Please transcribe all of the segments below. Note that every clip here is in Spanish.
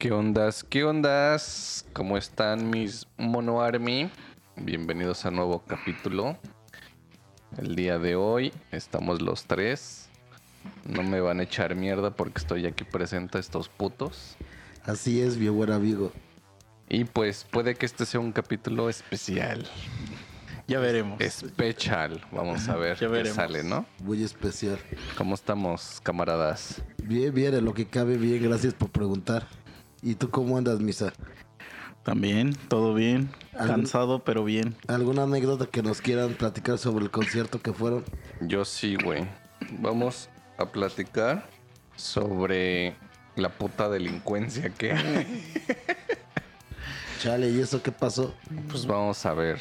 ¿Qué ondas? ¿Qué ondas? ¿Cómo están mis Mono Army? Bienvenidos a nuevo capítulo. El día de hoy estamos los tres. No me van a echar mierda porque estoy aquí presente a estos putos. Así es, mi buen amigo. Y pues puede que este sea un capítulo especial. Ya veremos. Especial. Vamos a ver Ya qué sale, ¿no? Muy especial. ¿Cómo estamos, camaradas? Bien, bien, en lo que cabe bien, gracias por preguntar. ¿Y tú cómo andas, Misa? También, todo bien. ¿Algún- Cansado, pero bien. ¿Alguna anécdota que nos quieran platicar sobre el concierto que fueron? Yo sí, güey. Vamos a platicar sobre la puta delincuencia que hay. Chale, ¿y eso qué pasó? Pues vamos a ver.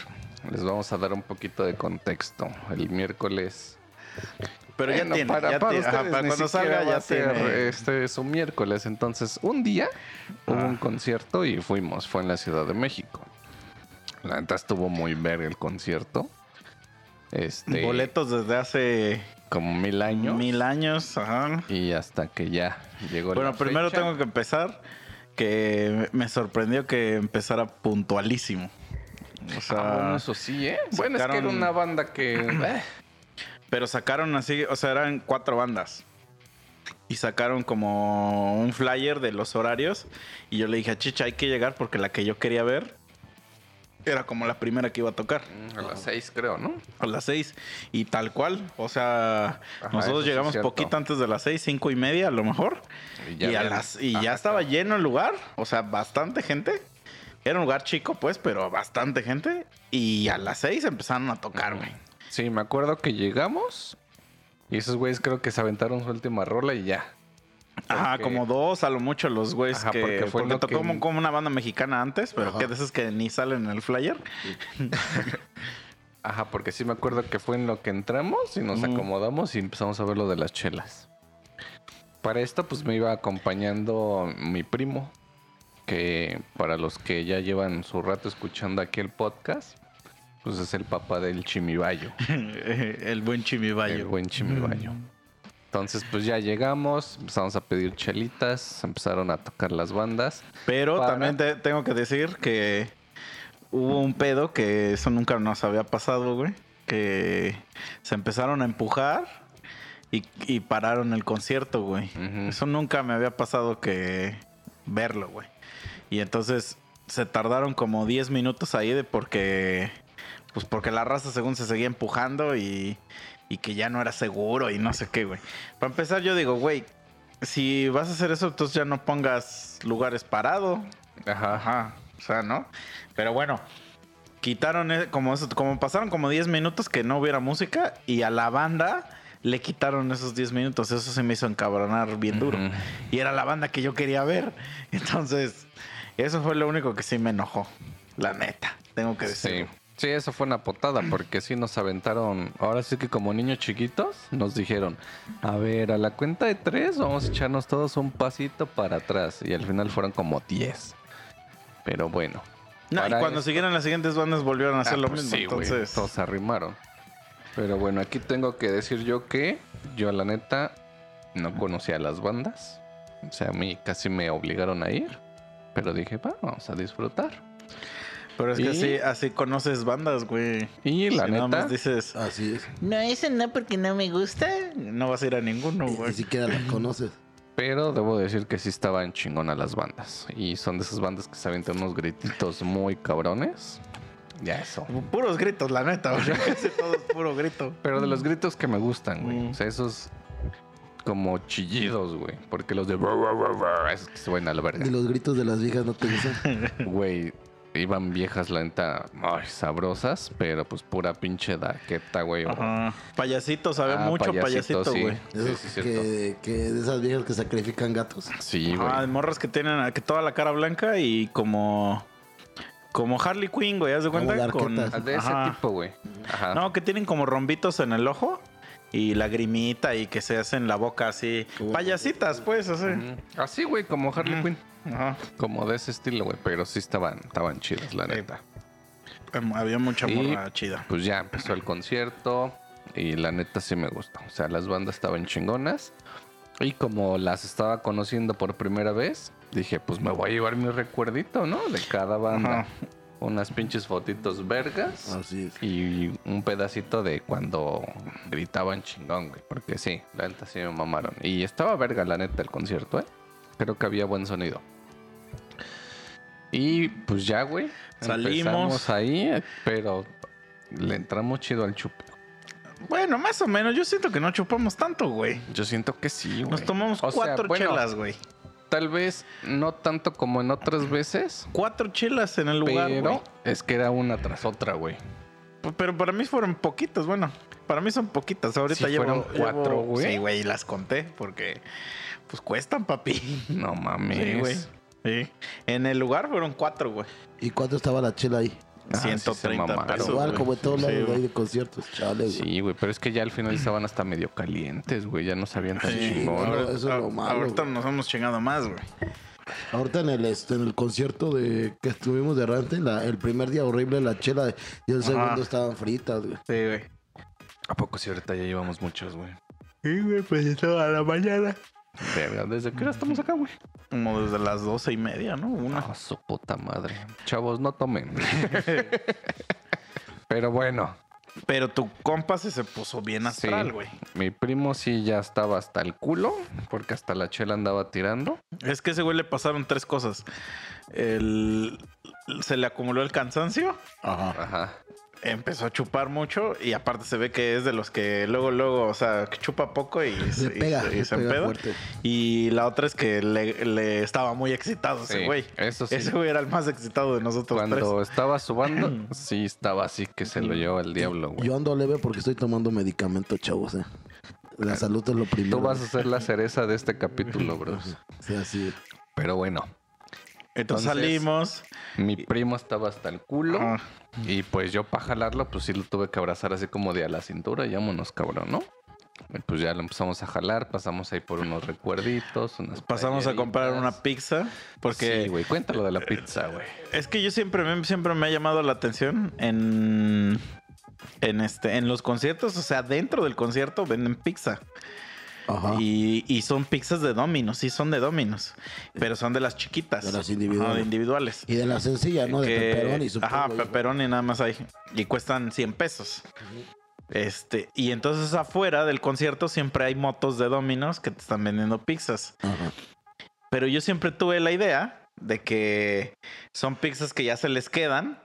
Les vamos a dar un poquito de contexto. El miércoles. Pero Bueno, ya tiene. para, ya para tiene. Ajá, ustedes para ni cuando siquiera salga ya ser, tiene. Este es un miércoles. Entonces, un día hubo Ah. un concierto y fuimos. Fue en la Ciudad de México. La neta estuvo muy verga el concierto. Este. Boletos desde hace Como mil años. mil años. Ajá. Y hasta que ya llegó Bueno, la primero fecha. tengo que empezar que me sorprendió que empezara puntualísimo. O sea, Ah, bueno, eso sí, ¿eh? Bueno, es que era una banda que... pero sacaron así, o sea, eran cuatro bandas. Y sacaron como un flyer de los horarios. Y yo le dije a Chicha, hay que llegar porque la que yo quería ver era como la primera que iba a tocar. a las seis, creo, ¿no? A las seis. Y tal cual. O sea, Ajá, nosotros llegamos poquito antes de las seis, cinco y media a lo mejor. Y Y, ya a las, y ya estaba lleno el lugar. O sea, bastante gente. Era un lugar chico, pues, pero bastante gente. Y a las seis empezaron a tocar, güey. Sí, me acuerdo que llegamos y esos güeyes creo que se aventaron su última rola y ya. Ajá, Porque- como dos a lo mucho los güeyes que... porque Porque, fue lo tocó que- como, como una banda mexicana antes, pero Ajá. que de esas que ni salen en el flyer. Ajá, porque sí me acuerdo que fue en lo que entramos y nos acomodamos y empezamos a ver lo de las chelas. Para esto, pues me iba acompañando mi primo, que para los que ya llevan su rato escuchando aquí el podcast, pues es el papá del chimibayo. el buen El chimibayo. buen chimibayo. Entonces, pues ya llegamos, empezamos a pedir chelitas, empezaron a tocar las bandas. Pero Para- también te- tengo que decir que hubo un pedo que eso nunca nos había pasado, güey. Que se empezaron a empujar y, y pararon el concierto, güey. Eso nunca me había pasado que verlo, güey. Y entonces se tardaron como 10 minutos ahí de porque... Pues porque la raza según se seguía empujando y, y que ya no era seguro y no sé qué, güey. Para empezar yo digo, güey, si vas a hacer eso, entonces ya no pongas lugares parados. Ajá. Ajá, o sea, ¿no? Pero bueno, quitaron, e- como, eso, como pasaron como 10 minutos que no hubiera música y a la banda le quitaron esos 10 minutos. Eso se me hizo encabronar bien duro. Y era la banda que yo quería ver. Entonces, eso fue lo único que sí me enojó. La neta, tengo que decir. Sí, eso fue una potada porque sí nos aventaron. Ahora sí que como niños chiquitos nos dijeron, a ver, a la cuenta de tres vamos a echarnos todos un pasito para atrás. Y al final fueron como 10. Pero bueno. No, y cuando esto- siguieron las siguientes bandas volvieron a hacer Ah, lo pues mismo. sí, entonces, todos se arrimaron. Pero bueno, aquí tengo que decir yo que yo la neta no conocía las bandas. O sea, a mí casi me obligaron a ir. Pero dije, va, vamos a disfrutar. Pero es que y- así, así conoces bandas, güey. Y la Si nada neta, más dices, Así es. no, ese no porque no me gusta, no vas a ir a ninguno, Ni, güey. ni siquiera la conoces. Pero debo decir que sí estaban chingonas las bandas. Y son de esas bandas que se aventan unos grititos muy cabrones. Ya eso. Puros gritos, la neta, güey. Todo es puro grito. Pero de los gritos que me gustan, güey. Mm. O sea, esos como chillidos, güey. Porque los de... esos que se van a la verga. Ni los gritos de las viejas no te gustan. Güey, iban viejas, la neta, ay, sabrosas. Pero pues pura pinche daqueta, güey. Ajá. Payasito, sabe Ah, mucho payasito, payasito, sí. güey. Sí, sí, que, que de esas viejas que sacrifican gatos. Sí, güey. Ah, morras que tienen que toda la cara blanca y como como Harley Quinn, güey, ¿haz de cuenta? Con, darketas. de ese Ajá. tipo, güey. Ajá. No, que tienen como rombitos en el ojo y lagrimita y que se hacen la boca así. Payasitas, pues, así. Así, güey, como Harley. Quinn. Ajá. Como de ese estilo, güey. Pero sí estaban, estaban chidas, la neta. Em, Había mucha morra chida. Pues ya empezó el concierto. Y la neta sí me gustó. O sea, las bandas estaban chingonas. Y como las estaba conociendo por primera vez, dije, pues me voy a llevar mi recuerdito, ¿no? De cada banda. Ajá. Unas pinches fotitos vergas. Así es. Y un pedacito de cuando gritaban chingón, güey. Porque sí, la neta sí me mamaron. Y estaba verga, la neta, el concierto, ¿eh? Creo que había buen sonido. Y pues ya, güey. Salimos. Ahí, pero le entramos chido al chupe. Bueno, más o menos. Yo siento que no chupamos tanto, güey. Yo siento que sí, güey. Nos tomamos O cuatro chelas, güey. Tal vez no tanto como en otras veces, Cuatro chelas en el lugar, pero güey. es que era una tras otra, güey. Pero para mí fueron poquitas, bueno. Para mí son poquitas. Ahorita Sí, llevo fueron cuatro, güey. Sí, güey, y las conté porque pues cuestan, papi. No mames. Sí, güey. Sí. En el lugar fueron cuatro, güey. ¿Y cuánto estaba la chela ahí? Ah, sí se 130 mamaron, pesos. Igual güey. como en todos Sí, lados de ahí de conciertos, chale, güey. Sí, güey, pero es que ya al final estaban hasta medio calientes, güey. Ya no sabían tan Sí, chingón. ahora- eso es lo a- malo, Ahorita güey. nos hemos chingado más, güey. Ahorita en el, este, en el concierto de que estuvimos de Rante, la, el primer día horrible la chela y el Ajá. segundo estaban fritas, güey. Sí, güey. ¿A poco sí ahorita ya llevamos muchos, güey? Sí, güey, pues toda la mañana. Verga, ¿desde qué hora estamos acá, güey? Como desde las doce y media, ¿no? Una. Ah, su puta madre. Chavos, no tomen. pero bueno, Pero tu compa se, se puso bien astral, Sí. güey. mi primo sí ya estaba hasta el culo, porque hasta la chela andaba tirando. Es que a ese güey le pasaron tres cosas. El... Se le acumuló el cansancio, Ajá. Ajá. Empezó a chupar mucho y aparte se ve que es de los que luego, luego, o sea, que chupa poco y, se- y pega, se- y se pega empeda. Y la otra es que le, le estaba muy excitado ese güey. eso sí. Ese güey era el más excitado de nosotros Cuando tres. estaba subando, sí estaba así que se lo llevaba el diablo, güey. Yo ando leve porque estoy tomando medicamento, chavos, eh. La salud es lo primero. Tú vas a ser la cereza de este capítulo, bros. Sí, así. Ah. Pero bueno, Entonces, entonces- salimos. mi primo estaba hasta el culo. Y pues yo para jalarlo, pues sí lo tuve que abrazar así como de a la cintura, y vámonos, cabrón, ¿no? Y pues ya lo empezamos a jalar, pasamos ahí por unos recuerditos, unas Pasamos a comprar una pizza porque Sí, güey, cuéntalo de la pizza, güey. es que yo siempre me, siempre me ha llamado la atención en en este en los conciertos, o sea, dentro del concierto venden pizza. Ajá. Y, y son pizzas de Domino's, sí son de Domino's, pero son de las chiquitas. De las individuales. Ajá, de individuales. Y de la sencilla, ¿no? De que- pepperoni, supongo. Ajá, pepperoni nada más hay. Y cuestan 100 pesos. Este, y entonces afuera del concierto siempre hay motos de Domino's que te están vendiendo pizzas. Ajá. Pero yo siempre tuve la idea de que son pizzas que ya se les quedan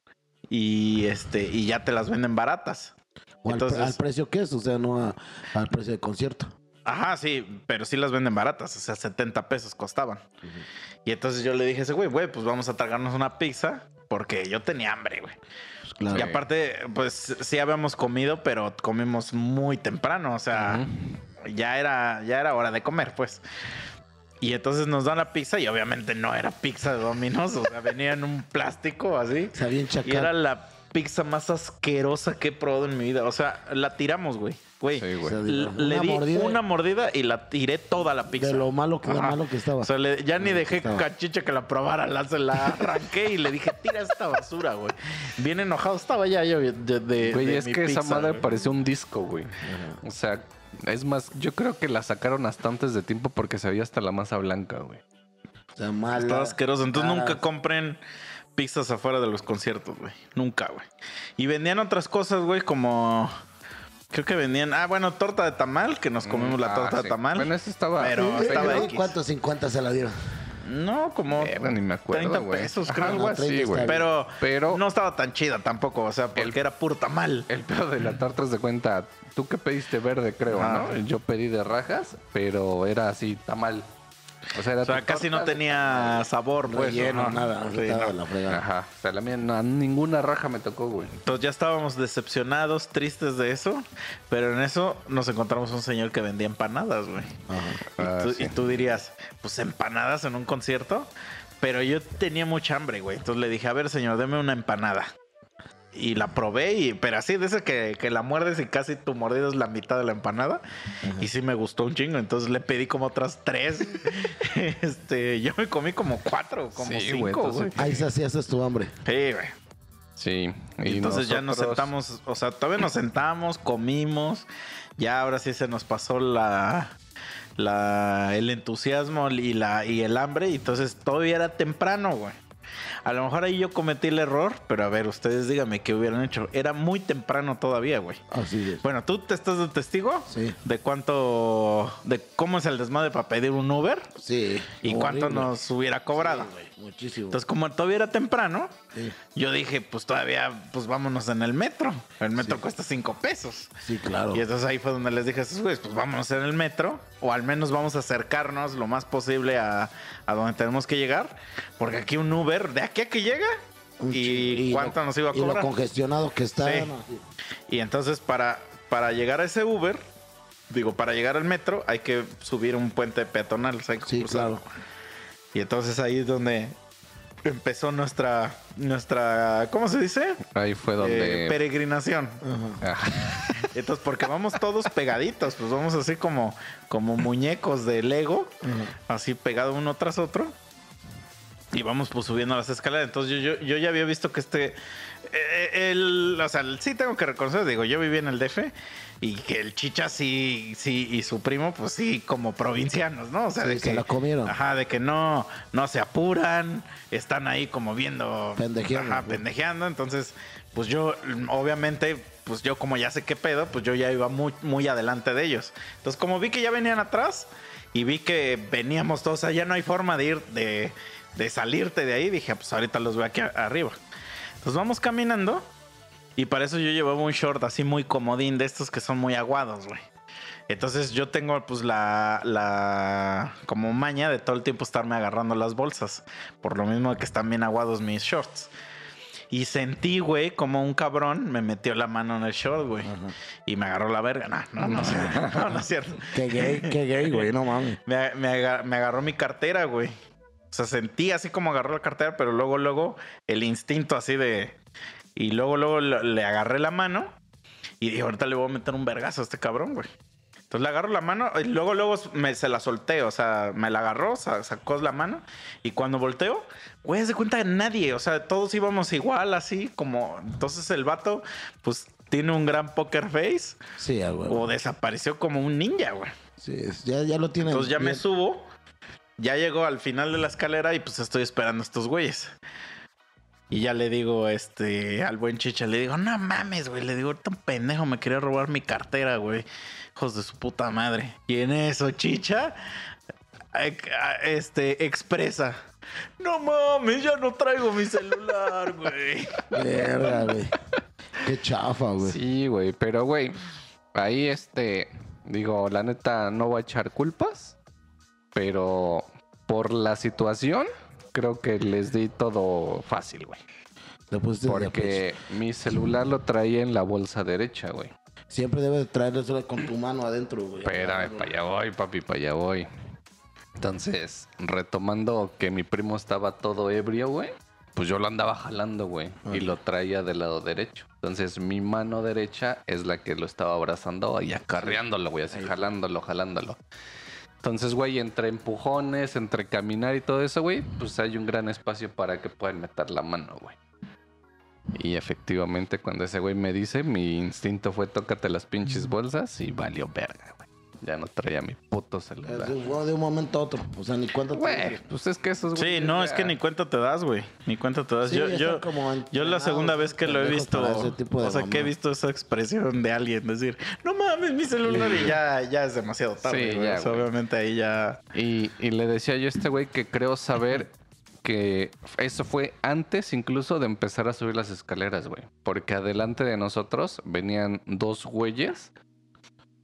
y este y ya te las venden baratas. O al, precio que es, o sea, no a- al precio de concierto. Ajá, sí, pero sí las venden baratas, o sea, 70 pesos costaban. Y entonces yo le dije a ese güey, güey, pues vamos a tragarnos una pizza porque yo tenía hambre, güey. Pues claro. Y aparte, pues sí habíamos comido, pero comimos muy temprano, o sea, ya era ya era hora de comer, pues. Y entonces nos dan la pizza y obviamente no era pizza de Domino's, o sea, venía en un plástico así. O sea, bien Y chacal. era la pizza más asquerosa que he probado en mi vida. O sea, la tiramos, güey. Güey. Sí, Le una di mordida una mordida y la tiré toda la pizza. de lo malo que, de Ajá. malo que estaba. O sea, le- ya ni que dejé estaba. cachicha que la probara, la, se la arranqué y le dije, tira esta basura, güey. Bien enojado estaba ya yo de, de- Güey, de es mi que esa madre güey. parecía un disco, güey. O sea, es más, yo creo que la sacaron hasta antes de tiempo porque se veía hasta la masa blanca, güey. O sea, mala. Estaba asqueroso. Entonces cara. nunca compren pizzas afuera de los conciertos, güey. Nunca, güey. Y vendían otras cosas, güey, como... Creo que vendían... Ah, bueno, torta de tamal, que nos comimos la Ah, torta sí. de tamal. Bueno, ese estaba. Pero Eh, estaba eh, X. ¿Cuántos 50 se la dieron? No, como... Verga, ni me acuerdo, 30 güey. pesos, Ajá, creo. algo así, 30 güey. Pero, Pero- no estaba tan chida tampoco, o sea, porque El- era puro tamal. El pedo de la tarta es de cuenta. Tú que pediste verde, creo, Ah. ¿no? Yo pedí de rajas, pero era así, tamal. O sea, era O sea, tu casi no tenía sabor, pues. Relleno, nada. Sí, no. de la fregada. Ajá. O sea, la mía, no, ninguna raja me tocó, güey. Entonces ya estábamos decepcionados, tristes de eso, pero en eso nos encontramos un señor que vendía empanadas, güey. Ajá. Y, Ah, tú, sí. y tú dirías, pues empanadas en un concierto. Pero yo tenía mucha hambre, güey. Entonces le dije, a ver, señor, deme una empanada. Y la probé, y, pero así, de ese que, que la muerdes y casi tu mordida es la mitad de la empanada. Y sí me gustó un chingo. Entonces le pedí como otras tres. este, yo me comí como cuatro, como Sí, cinco, güey, güey. entonces- Ahí saciaste tu hambre. Sí, güey. Sí. Y entonces ya nos sentamos, o sea, todavía nos sentamos, comimos. Ya ahora sí se nos pasó la, la, el entusiasmo y, la, y el hambre. Y entonces todavía era temprano, güey. A lo mejor ahí yo cometí el error, pero a ver, ustedes díganme qué hubieran hecho. Era muy temprano todavía, güey. Así es. Bueno, ¿tú te estás de testigo? Sí. ¿De cuánto, de cómo es el desmadre para pedir un Uber? Sí. ¿Y cuánto nos hubiera cobrado? Sí, güey, Muchísimo. Entonces, como todavía era temprano, Sí. yo dije, pues todavía, pues vámonos en el metro. El metro Sí. cuesta cinco pesos. sí, claro. Y entonces ahí fue donde les dije a esos güeyes, pues vámonos en el metro, o al menos vamos a acercarnos lo más posible a, a donde tenemos que llegar, porque aquí un Uber, de aquí a que llega, y, chi- cuánto lo- nos iba a Y lo cobrar. congestionado que está. Y entonces para, para llegar a ese Uber, digo, para llegar al metro hay que subir un puente peatonal. o sea, hay que Sí, cruzarlo. claro. Y entonces ahí es donde empezó nuestra, nuestra ¿cómo se dice? Ahí fue donde. Eh, peregrinación. Entonces, porque vamos todos pegaditos, pues vamos así como, como muñecos de Lego, así pegado uno tras otro. Y vamos pues subiendo las escaleras. Entonces yo, yo, yo ya había visto que este... eh, el, o sea, sí tengo que reconocer, digo, yo viví en el DF y que el chicha sí, sí, y su primo, pues sí, como provincianos, ¿no? O sea, Sí, de se que... la comieron. Ajá, de que no, no se apuran, están ahí como viendo... Pendejeando, Ajá, pendejeando. Entonces, pues yo, obviamente, pues yo como ya sé qué pedo, pues yo ya iba muy, muy adelante de ellos. Entonces, como vi que ya venían atrás y vi que veníamos todos, o sea, ya no hay forma de ir, de, de salirte de ahí, dije, pues ahorita los veo aquí arriba. Entonces vamos caminando y para eso yo llevaba un short así muy comodín de estos que son muy aguados, güey. Entonces yo tengo pues la, la como maña de todo el tiempo estarme agarrando las bolsas. Por lo mismo que están bien aguados mis shorts. Y sentí, güey, como un cabrón me metió la mano en el short, güey. Y me agarró la verga. No, no, no, no, no es cierto. Qué gay, qué gay, güey, no mames. Me, me me agarró mi cartera, güey. O sea, sentí así como agarró la cartera, pero luego, luego, el instinto así de... Y luego, luego le agarré la mano y dije, ahorita le voy a meter un vergazo a este cabrón, güey. Entonces le agarro la mano y luego, luego me, se la solté, o sea, me la agarró, sa- sacó la mano y cuando volteo, güey, se cuenta de nadie, o sea, todos íbamos igual, así como... Entonces el vato, pues, tiene un gran poker face Sí, güey. o desapareció como un ninja, güey. Sí, ya, ya lo tiene. Entonces ya me bien. subo, ya llego al final de la escalera y pues estoy esperando a estos güeyes. Y ya le digo, este, al buen chicha, le digo, no mames, güey. Le digo, ahorita un pendejo me quería robar mi cartera, güey. Hijos de su puta madre. Y en eso, chicha, eh, este, expresa. No mames, ya no traigo mi celular, güey. Verga, güey. Qué chafa, güey. sí, güey. Pero, güey, ahí este. Digo, la neta, no voy a echar culpas. Pero por la situación, creo que les di todo fácil, güey. De Porque mi celular lo traía en la bolsa derecha, güey. Siempre debes traerlo con tu mano adentro, güey. Espérame, para allá voy, papi, para allá voy. Entonces, retomando que mi primo estaba todo ebrio, güey. Pues yo lo andaba jalando, güey. Y lo traía del lado derecho. Entonces, mi mano derecha es la que lo estaba abrazando y acarreándolo, güey. Así jalándolo, jalándolo. Entonces, güey, entre empujones, entre caminar y todo eso, güey, pues hay un gran espacio para que puedan meter la mano, güey. Y efectivamente, cuando ese güey me dice, mi instinto fue tócate las pinches bolsas y valió verga, güey. Ya no traía mi puto celular. Eso de un momento a otro. O sea, ni cuenta. te- Güey, pues es que esos Sí, güeyes no, ya- es que ni cuenta te das, güey. Ni cuenta te das. Sí, yo, yo, como yo la segunda vez que lo he visto, para ese tipo de o sea, que he visto esa expresión de alguien decir, no mames, mi celular, y ya, ya es demasiado tarde. Sí, güey. ya, O sea, güey. obviamente ahí ya. Y, y le decía yo a este güey que creo saber que eso fue antes incluso de empezar a subir las escaleras, güey. Porque adelante de nosotros venían dos güeyes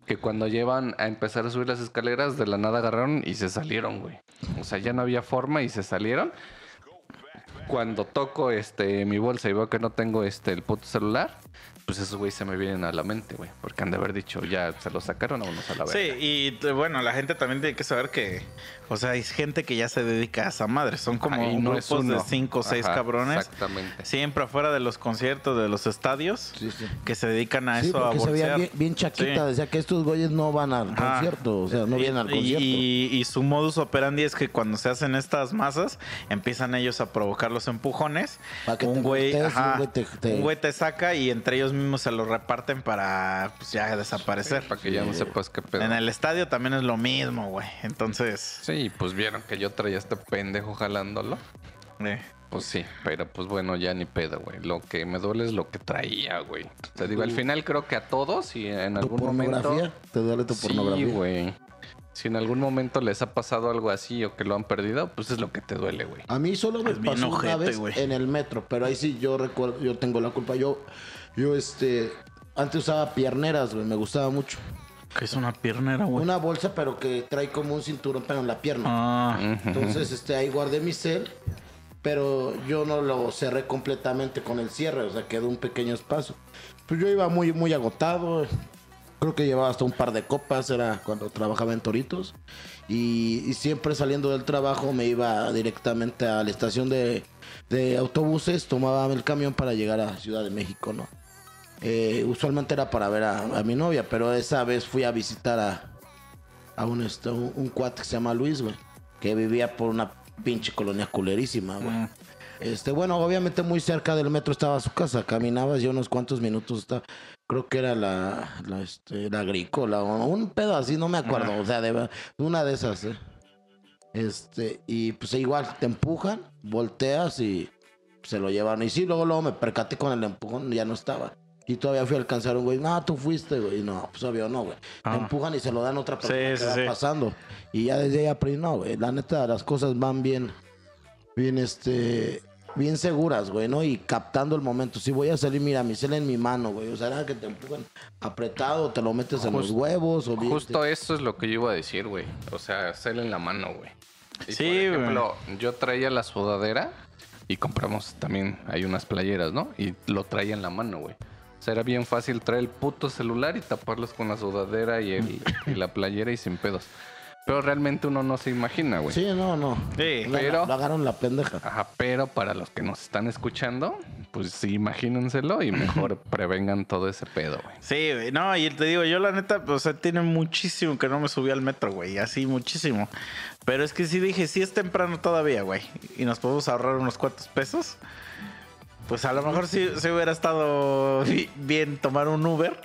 que cuando llevan a empezar a subir las escaleras de la nada agarraron y se salieron, güey. O sea, ya no había forma y se salieron. Cuando toco este mi bolsa y veo que no tengo este el puto celular, pues esos güeyes se me vienen a la mente, güey. Porque han de haber dicho, ya se lo sacaron, vámonos a la Sí, verga. y bueno, la gente también tiene que saber que, o sea, hay gente que ya se dedica a esa madre. Son como no grupos de cinco o seis Ajá, cabrones. Exactamente. Siempre afuera de los conciertos, de los estadios, Sí, sí. que se dedican a Sí, eso, a se veía bien, bien chaquita. Sí. Decía que estos güeyes no van al Ajá. concierto. O sea, no Y- vienen al concierto. Y, y su modus operandi es que cuando se hacen estas masas, empiezan ellos a provocar los empujones, Pa' que un te güey, un güey te- te- un güey te saca y entre ellos mismos se lo reparten para pues, ya desaparecer. Para que ya no sepas qué pedo. En el estadio también es lo mismo, güey. Entonces, Sí, pues vieron que yo traía este pendejo jalándolo. eh, Pues sí, pero pues bueno, ya ni pedo, güey. Lo que me duele es lo que traía, güey. Te digo, al final creo que a todos y en ¿Tu algún momento... pornografía? ¿Te duele tu Sí, pornografía? güey. Si en algún momento les ha pasado algo así o que lo han perdido, pues es lo que te duele, güey. A mí solo me Es pasó una vez en el metro, pero ahí sí yo recuerdo, yo tengo la culpa. Yo, yo este, antes usaba pierneras, güey, me gustaba mucho. Que es una piernera, güey. Una bolsa, pero que trae como un cinturón, pero en la pierna. Ah. Entonces, este, ahí guardé mi cel, pero yo no lo cerré completamente con el cierre, o sea, quedó un pequeño espacio. Pues yo iba muy, muy agotado. Creo que llevaba hasta un par de copas, era cuando trabajaba en Toritos. Y, y siempre saliendo del trabajo me iba directamente a la estación de, de autobuses, tomaba el camión para llegar a Ciudad de México, ¿no? Eh, usualmente era para ver a, a mi novia, pero esa vez fui a visitar a, a un, este, un, un cuate que se llama Luis, güey, que vivía por una pinche colonia culerísima, güey. Mm. Este, bueno, obviamente muy cerca del metro estaba su casa, caminabas y unos cuantos minutos estaba, creo que era la, la, este, la agrícola o un pedo así, no me acuerdo, o sea, de una de esas, ¿eh? Este, y pues igual te empujan, volteas y se lo llevan. Y sí, luego, luego me percaté con el empujón, ya no estaba. Y todavía fui a alcanzar a un güey, no, tú fuiste, güey. Y no, pues obvio no, güey. Ah. Te empujan y se lo dan a otra persona Sí, que sí, va sí. pasando. Y ya desde ahí aprendí, no, güey. La neta, las cosas van bien, bien, este, bien seguras, güey, ¿no? Y captando el momento. Si voy a salir, mira, mi cel en mi mano, güey. O sea, nada que te empujan apretado, te lo metes en los huevos o bien. Justo eso es lo que yo iba a decir, güey. O sea, hacerle en la mano, güey. Y, Sí, por güey. ejemplo, yo traía la sudadera y compramos también, hay unas playeras, ¿no? Y lo traía en la mano, güey. Era bien fácil traer el puto celular y taparlos con la sudadera y, el, y la playera y sin pedos. Pero realmente uno no se imagina, güey. Sí, no, no. Sí, Lo- pero- Lo agarraron la pendeja. Ajá, pero para los que nos están escuchando, pues sí, imagínenselo y mejor prevengan todo ese pedo, güey. Sí, güey. No, y te digo, yo la neta, pues, o sea, tiene muchísimo que no me subí al metro, güey. Así, muchísimo. Pero es que sí dije, sí es temprano todavía, güey. Y nos podemos ahorrar unos cuantos pesos. Pues a lo mejor sí, sí hubiera estado bi- bien tomar un Uber.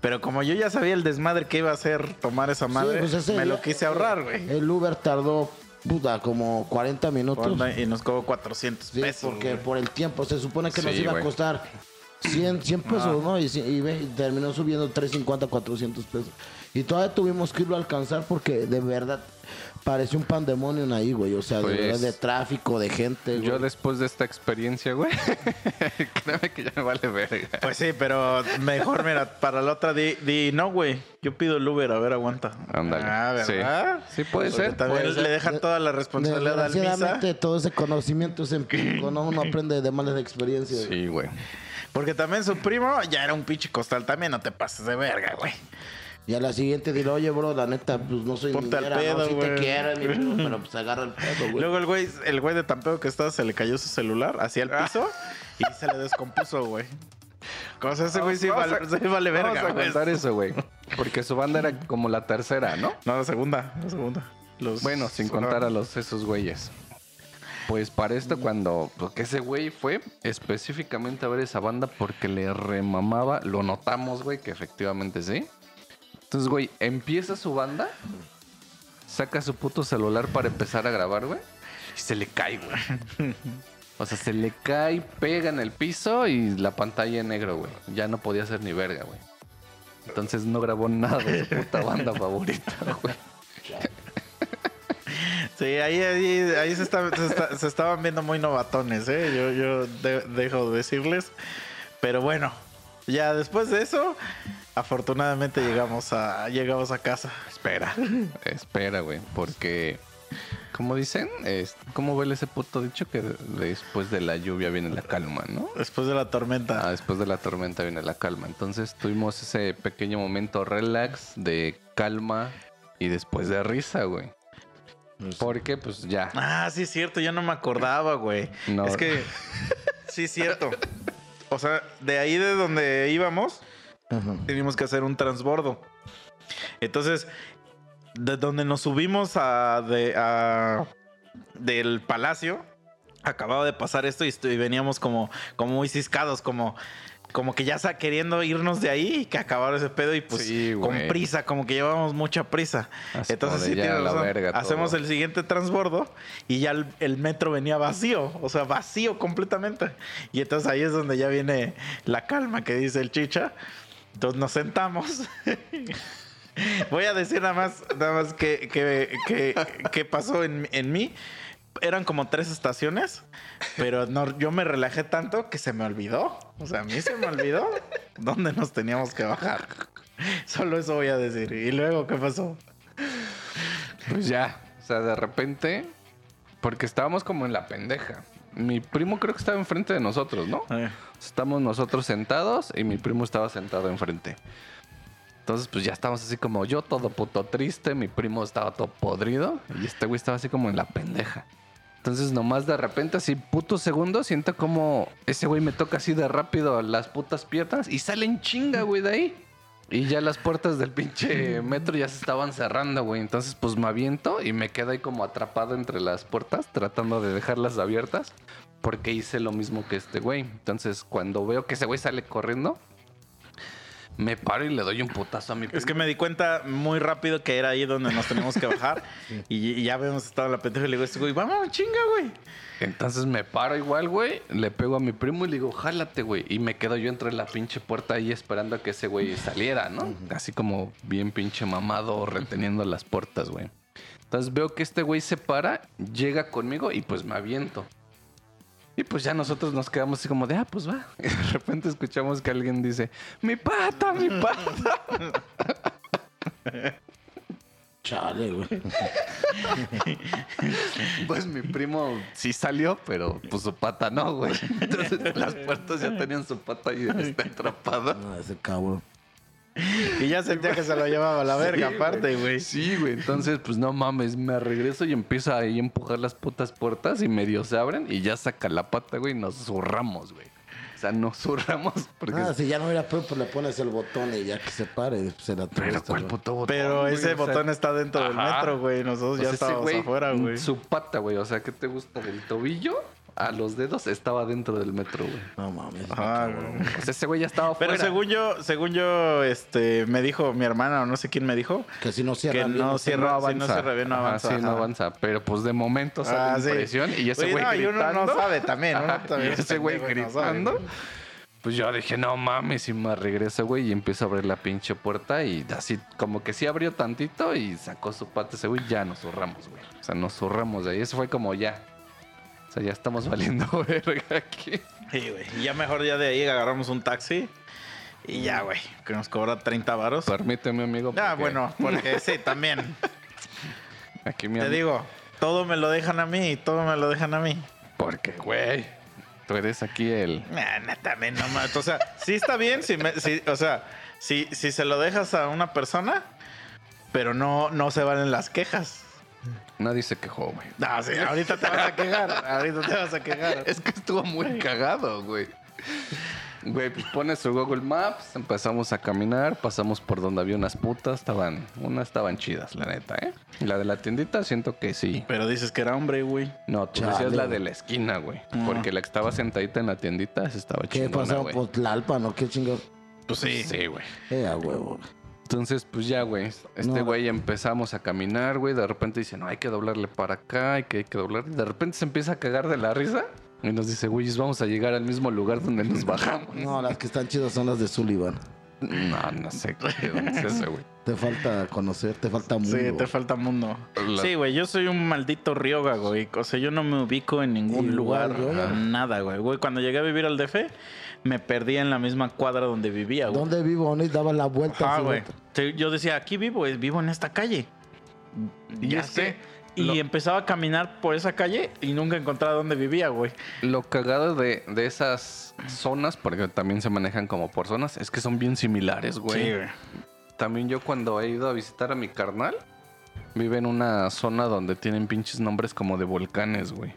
Pero como yo ya sabía el desmadre que iba a hacer tomar esa madre, Sí, pues ese me lo quise ahorrar, güey. El Uber tardó, puta, como 40 minutos. Y nos cobró 400 Sí, pesos. porque güey. por el tiempo. Se supone que nos iba güey. a costar 100, 100 pesos, ¿no? Y, y y terminó subiendo 350, 400 pesos. Y todavía tuvimos que irlo a alcanzar porque de verdad pareció un pandemonio ahí, güey. O sea, de, Pues, verdad, de tráfico, de gente. Yo güey. después de esta experiencia, güey, créeme que ya me vale verga. Pues sí, pero mejor, mira, para la otra di, di no, güey. Yo pido el Uber, a ver, aguanta. Ándale. Ah, ¿verdad? Sí. Sí, puede Porque ser, También puede le ser. dejan De- toda la responsabilidad al Misa. Desgraciadamente, todo ese conocimiento es empírico, ¿no? Uno aprende de malas experiencias. Sí, güey. Porque también su primo ya era un pinche costal. También no te pases de verga, güey. Y a la siguiente dile, oye, bro, la neta, pues no soy Ponte al niñera, pedo, ¿no? Sí te güey. quiero, mi pero pues agarra el pedo, güey. Luego el güey, el güey de tan pedo que estaba se le cayó su celular hacia el piso y se le descompuso, güey. Cosa ese güey sí Vamos vale, a- sí vale verga, Vamos a contar eso, güey. Porque su banda era como la tercera, ¿no? No, la segunda, la segunda. Los- Bueno, sin contar a los esos güeyes. Pues para esto cuando porque ese güey fue específicamente a ver esa banda porque le remamaba, lo notamos, güey, que efectivamente sí. Entonces, güey, empieza su banda, saca su puto celular para empezar a grabar, güey, y se le cae, güey. O sea, se le cae, pega en el piso y la pantalla en negro, güey. Ya no podía hacer ni verga, güey. Entonces no grabó nada de su puta banda favorita, güey. Sí, ahí, ahí, ahí se, estaban viendo muy novatones, ¿eh? Yo, yo de- dejo de decirles. Pero bueno, ya después de eso, afortunadamente llegamos a, llegamos a casa. Espera, espera, güey, porque como dicen, es, ¿cómo huele ese puto dicho que después de la lluvia viene la calma, ¿no? Después de la Ah, tormenta. después de la tormenta viene la calma. Entonces tuvimos ese pequeño momento relax de calma y después de risa, güey. Porque pues ya. Ah, sí es cierto, yo no me acordaba, güey. No. Es que sí es cierto. O sea, de ahí de donde íbamos, Ajá. teníamos que hacer un transbordo. Entonces, de donde nos subimos a, de, a- del palacio, acababa de pasar esto y, y veníamos como, como muy ciscados, como, como que ya está queriendo irnos de ahí y que acabar ese pedo y pues Sí, con prisa, como que llevábamos mucha prisa. Así Entonces sí la razón. verga todo. Hacemos el siguiente transbordo y ya el, el metro venía vacío, o sea, vacío completamente. Y entonces ahí es donde ya viene la calma que dice el chicha. Entonces nos sentamos. Voy a decir nada más, nada más que, que, que- que pasó en, en mí. Eran como tres estaciones, pero no, yo me relajé tanto que se me olvidó. O sea, a mí se me olvidó dónde nos teníamos que bajar. Solo eso voy a decir. ¿Y luego qué pasó? Pues ya, o sea, de repente, porque estábamos como en la pendeja. Mi primo creo que estaba enfrente de nosotros, ¿no? Eh, Estamos nosotros sentados y mi primo estaba sentado enfrente. Entonces, pues ya estábamos así como yo, todo puto triste. Mi primo estaba todo podrido. Y este güey estaba así como en la pendeja. Entonces, nomás de repente, así puto segundo, siento como ese güey me toca así de rápido las putas piernas y salen chinga, güey, de ahí. Y ya las puertas del pinche metro ya se estaban cerrando, güey. Entonces, pues me aviento y me quedo ahí como atrapado entre las puertas, tratando de dejarlas abiertas. Porque hice lo mismo que este güey. Entonces, cuando veo que ese güey sale corriendo, me paro y le doy un putazo a mi Es que me di cuenta muy rápido que era ahí donde nos teníamos que bajar. y, y ya habíamos estado en la pendeja y le digo este güey, vamos, chinga, güey. Entonces me paro igual, güey. Le pego a mi primo y le digo, jálate, güey. Y me quedo yo entre la pinche puerta ahí esperando a que ese güey saliera, ¿no? Así como bien pinche mamado reteniendo las puertas, güey. Entonces veo que este güey se para, llega conmigo y pues me aviento. Y pues ya nosotros nos quedamos así como de, ah, pues va. Y de repente escuchamos que alguien dice, mi pata, mi pata. Chale, güey. Pues mi primo sí salió, pero pues su pata no, güey. Entonces las puertas ya tenían su pata y está atrapada. No, ese cabrón. Y ya sentía que se lo llevaba a la verga, Sí, aparte, güey. Sí, güey. Entonces, pues no mames, me regreso y empiezo ahí a empujar las putas puertas y medio se abren y ya saca la pata, güey, y nos zurramos, güey. O sea, nos zurramos porque... Ah, si ya no pedo, pues le pones el botón y ya que se pare, se la Pero ¿cuál puto botón? Pero güey? ese sea, botón está dentro del metro, güey. Nosotros o ya sea, ese estábamos güey, afuera, güey. Su pata, güey. O sea, ¿qué te gusta? Del tobillo a los dedos estaba dentro del metro, güey. No mames. Ajá, cabrón. güey. O sea, ese güey ya estaba Pero fuera. según yo, según yo, este, me dijo mi hermana o no sé quién me dijo. Que si no cierra Que bien, no cierra. no si avanza. no cierra bien, no Ajá, avanza, sí, no ajá. avanza. Pero pues de momento sale Ah, sí. impresión y ese Oye, güey no, y uno gritando. no sabe también, uno Ajá, también y ese güey pendejo, no sabe, gritando. Pues yo dije, no mames, y me regreso, güey, y empiezo a abrir la pinche puerta y así como que sí abrió tantito y sacó su pata ese güey, ya nos zurramos, güey. O sea, nos zurramos de ahí. Eso fue como ya. O sea, ya estamos valiendo verga aquí. Sí, güey. Y ya mejor ya de ahí agarramos un taxi. Y ya, güey. Que nos cobra 30 varos. Permíteme, amigo. Ah, porque bueno, porque sí, también. Aquí mi Te digo, todo me lo dejan a mí y todo me lo dejan a mí. Porque, güey, tú eres aquí el... Nah, nah, también no mames. O sea, sí está bien, si me- si- o sea, si, si se lo dejas a una persona, pero no, no se valen las quejas. Nadie se quejó, güey. No, sí, ahorita te vas a quejar. Ahorita te vas a quejar. Es que estuvo muy cagado, güey. Güey, pues pones su Google Maps, empezamos a caminar, pasamos por donde había unas putas, estaban, unas estaban chidas, la neta, ¿eh? La de la tiendita siento que sí. Pero dices que era hombre, güey. No, tú Chale, decías la de la esquina, güey. Ah. Porque la que estaba sentadita en la tiendita, esa estaba ¿Qué chingona, pasó güey. por Tlalpan o qué chingado? Pues sí. Sí, güey. Eh, a huevo. Entonces, pues ya, güey. Este No. güey empezamos a caminar, güey. De repente dice, no, hay que doblarle para acá, hay que, hay que doblar. De repente se empieza a cagar de la risa y nos dice, güey, vamos a llegar al mismo lugar donde nos bajamos. No, las que están chidas son las de Sullivan. No, no sé qué dónde es ese, güey. Te falta conocer, te falta mundo. Sí, te falta mundo. La- Sí, güey, yo soy un maldito rioga, güey. O sea, yo no me ubico en ningún Igual, lugar. yo. Nada, güey. Güey, cuando llegué a vivir al DF, me perdí en la misma cuadra donde vivía, güey. ¿Dónde vivo? ¿Dónde daba la vuelta? Ah, güey. Yo decía, aquí vivo, vivo en esta calle. Y, Ya este, sé. y Lo- empezaba a caminar por esa calle y nunca encontraba dónde vivía, güey. Lo cagado de, de esas zonas, porque también se manejan como por zonas, es que son bien similares, güey. Sí, güey. También yo cuando he ido a visitar a mi carnal, vive en una zona donde tienen pinches nombres como de volcanes, güey.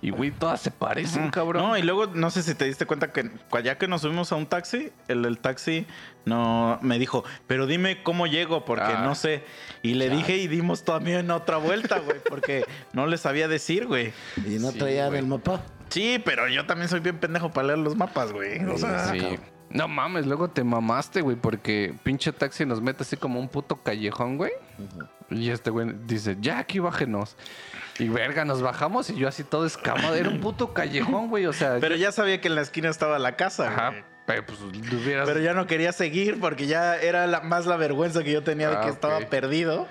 Y, güey, todas se parecen, cabrón. No, y luego no sé si te diste cuenta que ya que nos subimos a un taxi, el del taxi no me dijo, pero dime cómo llego, porque Ah. no sé. Y le dije y dimos también otra vuelta, güey, porque no le sabía decir, güey. Y no Sí, traían el mapa. Sí, pero yo también soy bien pendejo para leer los mapas, güey. O sea, Sí. No mames, luego te mamaste, güey, porque pinche taxi nos mete así como un puto callejón, güey. Y este güey dice, ya aquí bájenos. Y verga, nos bajamos y yo así todo escamado. Era un puto callejón, güey. O sea, pero ya sabía que en la esquina estaba la casa, Ajá. güey. Pero pues hubieras. Pero ya no quería seguir porque ya era la- más la vergüenza que yo tenía de Ah, que ok. estaba perdido.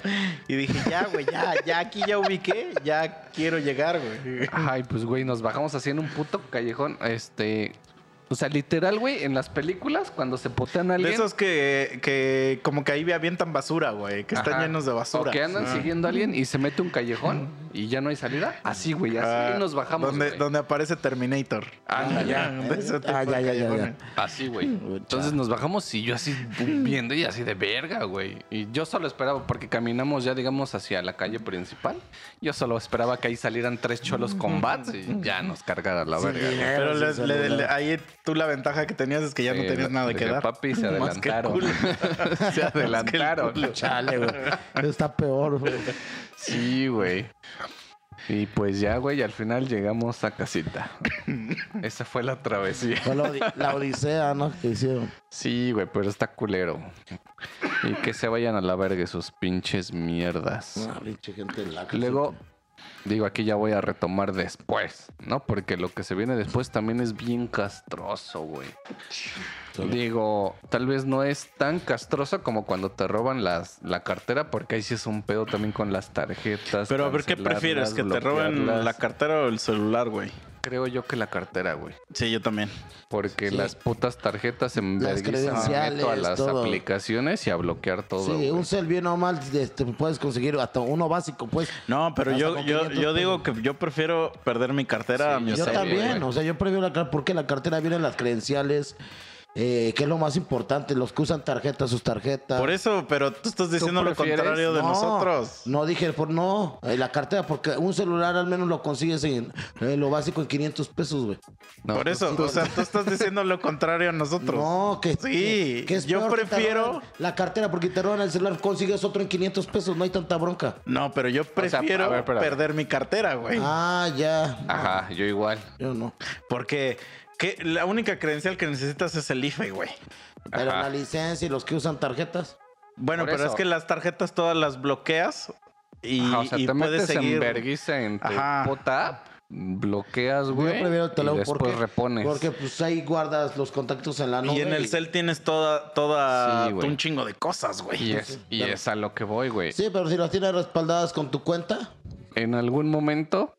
Y dije, ya, güey, ya, ya aquí ya ubiqué, ya quiero llegar, güey. Ay, pues güey, nos bajamos así en un puto callejón. Este. O sea, literal, güey, en las películas, cuando se potean a De alguien. esos que, que como que ahí avientan basura, güey, que están llenos de basura. O que andan Ah. siguiendo a alguien y se mete un callejón y ya no hay salida. Así, güey, así Ah, nos bajamos. Donde, güey. donde aparece Terminator. Anda, ya. De ese tipo Ah, de ya, ya, ya, ya. Así, güey. Entonces nos bajamos y yo así viendo y así de verga, güey. Y yo solo esperaba, porque caminamos ya, digamos, hacia la calle principal. Yo solo esperaba que ahí salieran tres cholos con bats y ya nos cargara la verga. dinero, Pero sin le- le- celular. le- ahí tú la ventaja que tenías es que ya no tenías nada que dar. Papi, se Más que el adelantaron. culo. se adelantaron. Chale, güey. Está peor, güey. Sí, güey. Y pues ya, güey, al final llegamos a casita. Esa fue la travesía. Fue la, odi- la odisea, ¿no? Que hicieron. Sí, güey, pero está culero. Y que se vayan a la verga sus pinches mierdas. Ah, pinche gente laca. Luego, digo, aquí ya voy a retomar después, ¿no? Porque lo que se viene después también es bien castroso, güey. Digo, tal vez no es tan castroso como cuando te roban las, la cartera, porque ahí sí es un pedo también con las tarjetas. Pero a ver, ¿qué prefieres? ¿Que te roben la cartera o el celular, güey? Creo yo que la cartera, güey. Sí, yo también. Porque Sí. las putas tarjetas en Las meto a credenciales, las todo. aplicaciones y a bloquear todo. Sí, güey. un cel bien o mal este, puedes conseguir hasta uno básico, pues. No, pero yo, yo, 500 yo digo que yo prefiero perder mi cartera a mi Yo cel, también, güey. o sea, yo prefiero la cartera porque la cartera viene en las credenciales, eh, que es lo más importante, los que usan tarjetas, sus tarjetas. Por eso, pero tú estás diciendo lo contrario de no, nosotros. No dije, por no, eh, la cartera, porque un celular al menos lo consigues en eh, lo básico en 500 pesos, güey. No, Por eso, o sea, tú estás diciendo lo contrario a nosotros. No, que, Sí, que- que es yo que prefiero- la cartera porque te roban el celular, consigues otro en 500 pesos, no hay tanta bronca. No, pero yo prefiero ver, perder mi cartera, güey. Ah, ya. Ajá, yo igual. Yo no. Porque ¿qué? la única credencial que necesitas es el IFE, güey. Pero Ajá. la licencia y los que usan tarjetas. Bueno, Por pero eso. es que las tarjetas todas las bloqueas y, Ajá, o sea, y te puedes metes seguir. en en tu app, bloqueas, güey. Yo prefiero el y teléfono después porque, repones. porque pues ahí guardas los contactos en la nube. y en el cel tienes toda, toda Sí, un chingo de cosas, güey. Y es, y es a lo que voy, güey. Sí, pero si las tienes respaldadas con tu cuenta, En algún momento,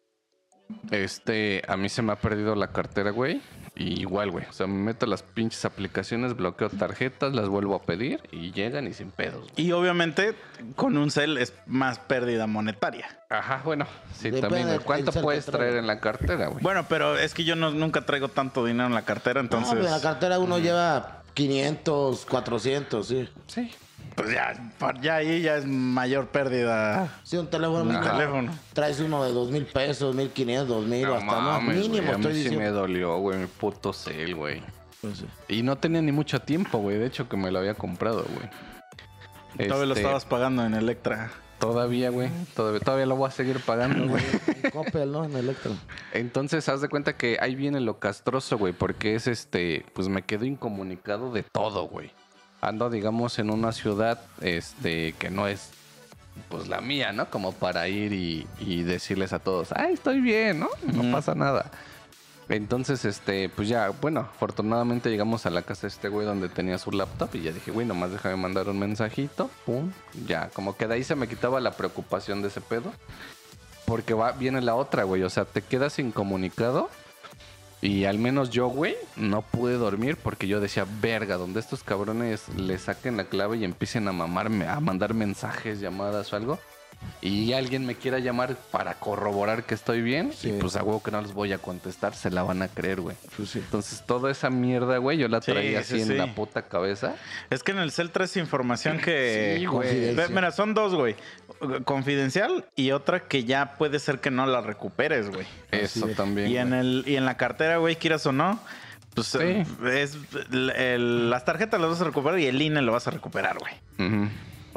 este, a mí se me ha perdido la cartera, güey. Y igual, güey. O sea, me meto las pinches aplicaciones, bloqueo tarjetas, las vuelvo a pedir y llegan y sin pedos. güey. Y obviamente con un cel es más pérdida monetaria. Ajá, bueno, sí, Depende también. güey. ¿Cuánto puedes traer en la cartera, güey? Bueno, pero es que yo no, nunca traigo tanto dinero en la cartera, entonces. no, en la cartera uno lleva 500, 400, sí. Sí. Pues ya, ya ahí ya es mayor pérdida. Sí, un teléfono Un mínimo. teléfono. Traes uno de dos mil pesos, mil quinientos, dos mil, hasta más. Mínimo, güey, a mí estoy sí diciendo. me dolió, güey, mi puto cel, güey. Pues sí. Y no tenía ni mucho tiempo, güey. De hecho, que me lo había comprado, güey. Todavía lo Este, estabas pagando en Electra. Todavía, güey. Todavía, todavía lo voy a seguir pagando, güey. En Coppel, ¿no? En Electro. Entonces, haz de cuenta que ahí viene lo castroso, güey. Porque es este. Pues me quedo incomunicado de todo, güey. Ando, digamos, en una ciudad, este, que no es. Pues la mía, ¿no? Como para ir y, y decirles a todos, ay, estoy bien, ¿no? No pasa nada. Entonces, este, pues ya, bueno, afortunadamente llegamos a la casa de este güey donde tenía su laptop y ya dije, güey, nomás déjame mandar un mensajito, pum, ya, como que de ahí se me quitaba la preocupación de ese pedo. Porque va, viene la otra, güey, o sea, te quedas incomunicado y al menos yo, güey, no pude dormir porque yo decía, verga, donde estos cabrones le saquen la clave y empiecen a mamarme, a mandar mensajes, llamadas o algo, y alguien me quiera llamar para corroborar que estoy bien, Sí. y pues a huevo que no les voy a contestar, se la van a creer, güey. Pues sí. Entonces, toda esa mierda, güey, yo la traía sí, así sí. en la puta cabeza. Es que en el cel traes información que. Sí, güey. Mira, son dos, güey. Confidencial y otra que ya puede ser que no la recuperes, güey. Eso es. también. Y en el y en la cartera, güey, quieras o no, pues Sí. es el- el- las tarjetas las vas a recuperar y el INE lo vas a recuperar, güey. Ujú.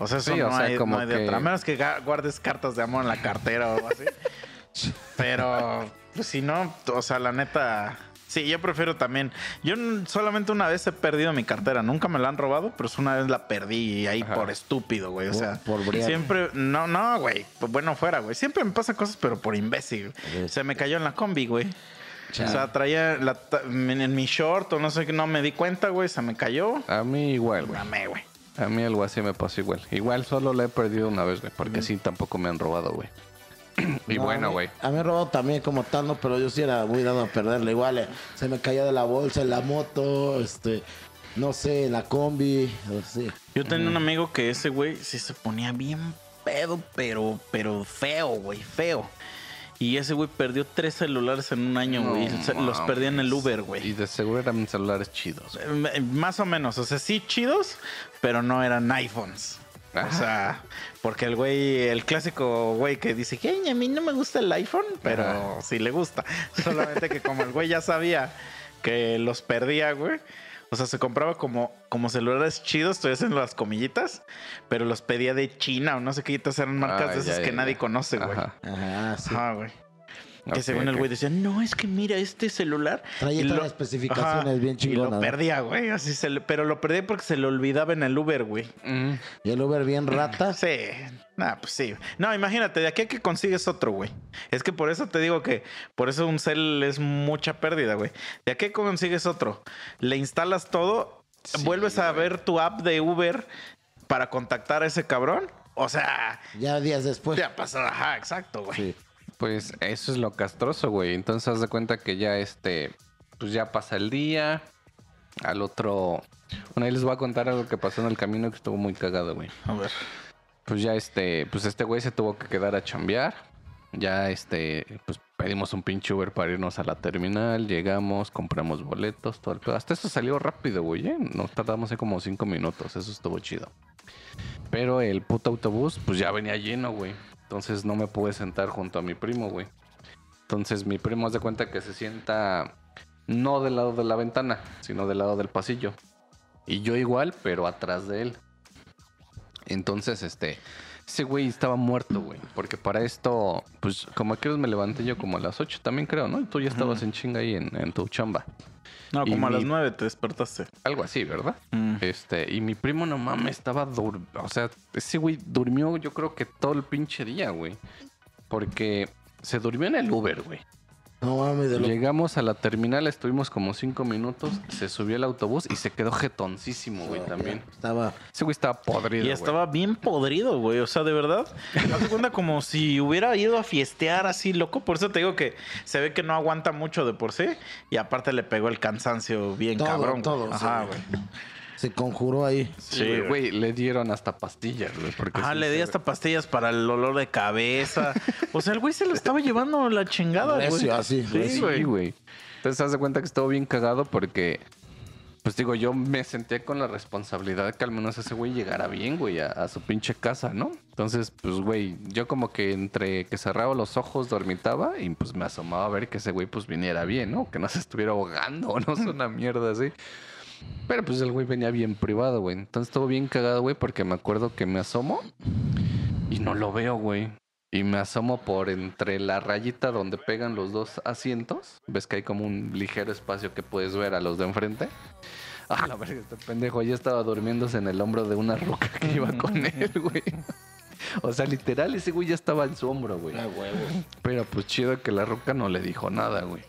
O sea, eso Sí, no, o sea, hay, como no hay de que- otra. A menos que guardes cartas de amor en la cartera o algo así. Pero, pues si no, o sea, la neta. Sí, yo prefiero también. Yo solamente una vez he perdido mi cartera. Nunca me la han robado, pero es una vez la perdí ahí Ajá. por estúpido, güey. O sea, por siempre. No, no, güey. Pues bueno, fuera, güey. Siempre me pasan cosas, pero por imbécil. Se me cayó en la combi, güey. Chale. O sea, traía la en mi short o no sé qué, no me di cuenta, güey. Se me cayó. A mí igual, güey. Dame, güey. A mí algo así me pasó igual. Igual solo la he perdido una vez, güey, porque sí tampoco me han robado, güey. y No, bueno, güey. A mí me he robado también como tal, ¿no? Pero yo sí era muy dado a perderle. Igual eh, se me caía de la bolsa en la moto, este, no sé, en la combi, así. Yo tenía un amigo que ese güey sí se ponía bien pedo, pero, pero feo, güey, feo. Y ese güey perdió tres celulares en un año, güey. No los perdía en el. Uber, Y güey. de seguro eran celulares chidos. Eh, Más o menos, o sea, sí chidos, pero no eran iPhones. O Ajá. sea, porque el güey, el clásico güey que dice, que a mí no me gusta el iPhone, pero Ajá. sí le gusta. Solamente que como el güey ya sabía que los perdía, güey. O sea, se compraba como, como celulares chidos, estoy haciendo las comillitas, pero los pedía de China o no sé qué, eran marcas Ah, de esas ya, que ya, nadie conoce, güey. Ajá. Ajá, sí. Ajá, güey. Que Ok, según el güey decía, no, es que mira este celular. Traía Y todas las especificaciones bien Y lo chingonas, perdía, güey. Así se le- pero lo perdí porque se le olvidaba en el Uber, güey. Mm, Y el Uber bien rata. Sí, nah, pues sí. No, imagínate, de aquí a que consigues otro, güey. Es que por eso te digo que por eso un cel es mucha pérdida, güey. De aquí a que consigues otro, le instalas todo, Sí, vuelves a ver tu app de Uber para contactar a ese cabrón. O sea, Ya días después. ya pasó, ajá, exacto, güey. Sí. Pues eso es lo castroso, güey. Entonces haz de cuenta que ya este, pues ya pasa el día. Al otro, bueno, ahí les voy a contar algo que pasó en el camino que estuvo muy cagado, güey. A ver. Pues ya este, pues este güey se tuvo que quedar a chambear. Ya este, pues pedimos un pinche Uber para irnos a la terminal. Llegamos, compramos boletos, todo el pedo. Hasta eso salió rápido, güey. ¿eh? Nos tardamos ahí como cinco minutos. Eso estuvo chido. Pero el puto autobús, pues ya venía lleno, güey. Entonces no me pude sentar junto a mi primo, güey. Entonces mi primo hace cuenta que se sienta no del lado de la ventana, sino del lado del pasillo. Y yo igual, pero atrás de él. Entonces, este, ese güey estaba muerto, güey. Porque para esto, pues, como aquí me levanté yo como a las 8 también creo, ¿no? Y tú ya estabas en chinga ahí en, en tu chamba. No, Y como a las nueve te despertaste. Algo así, ¿verdad? Mm. Este, y mi primo, no mames, estaba dur... O sea, ese güey durmió yo creo que todo el pinche día, güey. Porque se durmió en el Uber, güey. No mames, de lo Llegamos a la terminal, estuvimos como cinco minutos, se subió el autobús y se quedó jetoncísimo, güey, también. Estaba. Ese güey estaba podrido, Y güey. estaba bien podrido, güey. O sea, de verdad. Haz de cuenta como si hubiera ido a fiestear así, loco. Por eso te digo que se ve que no aguanta mucho de por sí. Y aparte le pegó el cansancio bien Todo, cabrón. güey. todo, Ajá, sí. güey. Se conjuró ahí. Sí, güey, le dieron hasta pastillas, güey. Ah, le di hasta pastillas para el olor de cabeza. O sea, el güey se lo estaba llevando la chingada, güey. Así, Sí, güey. Sí, güey. Entonces, haz de cuenta que estuvo bien cagado porque, pues digo, yo me senté con la responsabilidad de que al menos ese güey llegara bien, güey, a, a su pinche casa, ¿no? Entonces, pues, güey, yo como que entre que cerraba los ojos dormitaba y pues me asomaba a ver que ese güey pues viniera bien, ¿no? Que no se estuviera ahogando o no sé, una mierda así. Pero pues el güey venía bien privado, güey. Entonces estuvo bien cagado, güey, porque me acuerdo que me asomo y no lo veo, güey. Y me asomo por entre la rayita donde pegan los dos asientos. Ves que hay como un ligero espacio que puedes ver a los de enfrente. Ah, la verga, este pendejo ya estaba durmiéndose en el hombro de una ruca que iba con él, güey. O sea, literal, ese güey ya estaba en su hombro, güey. Ah. Pero pues chido que la ruca no le dijo nada, güey.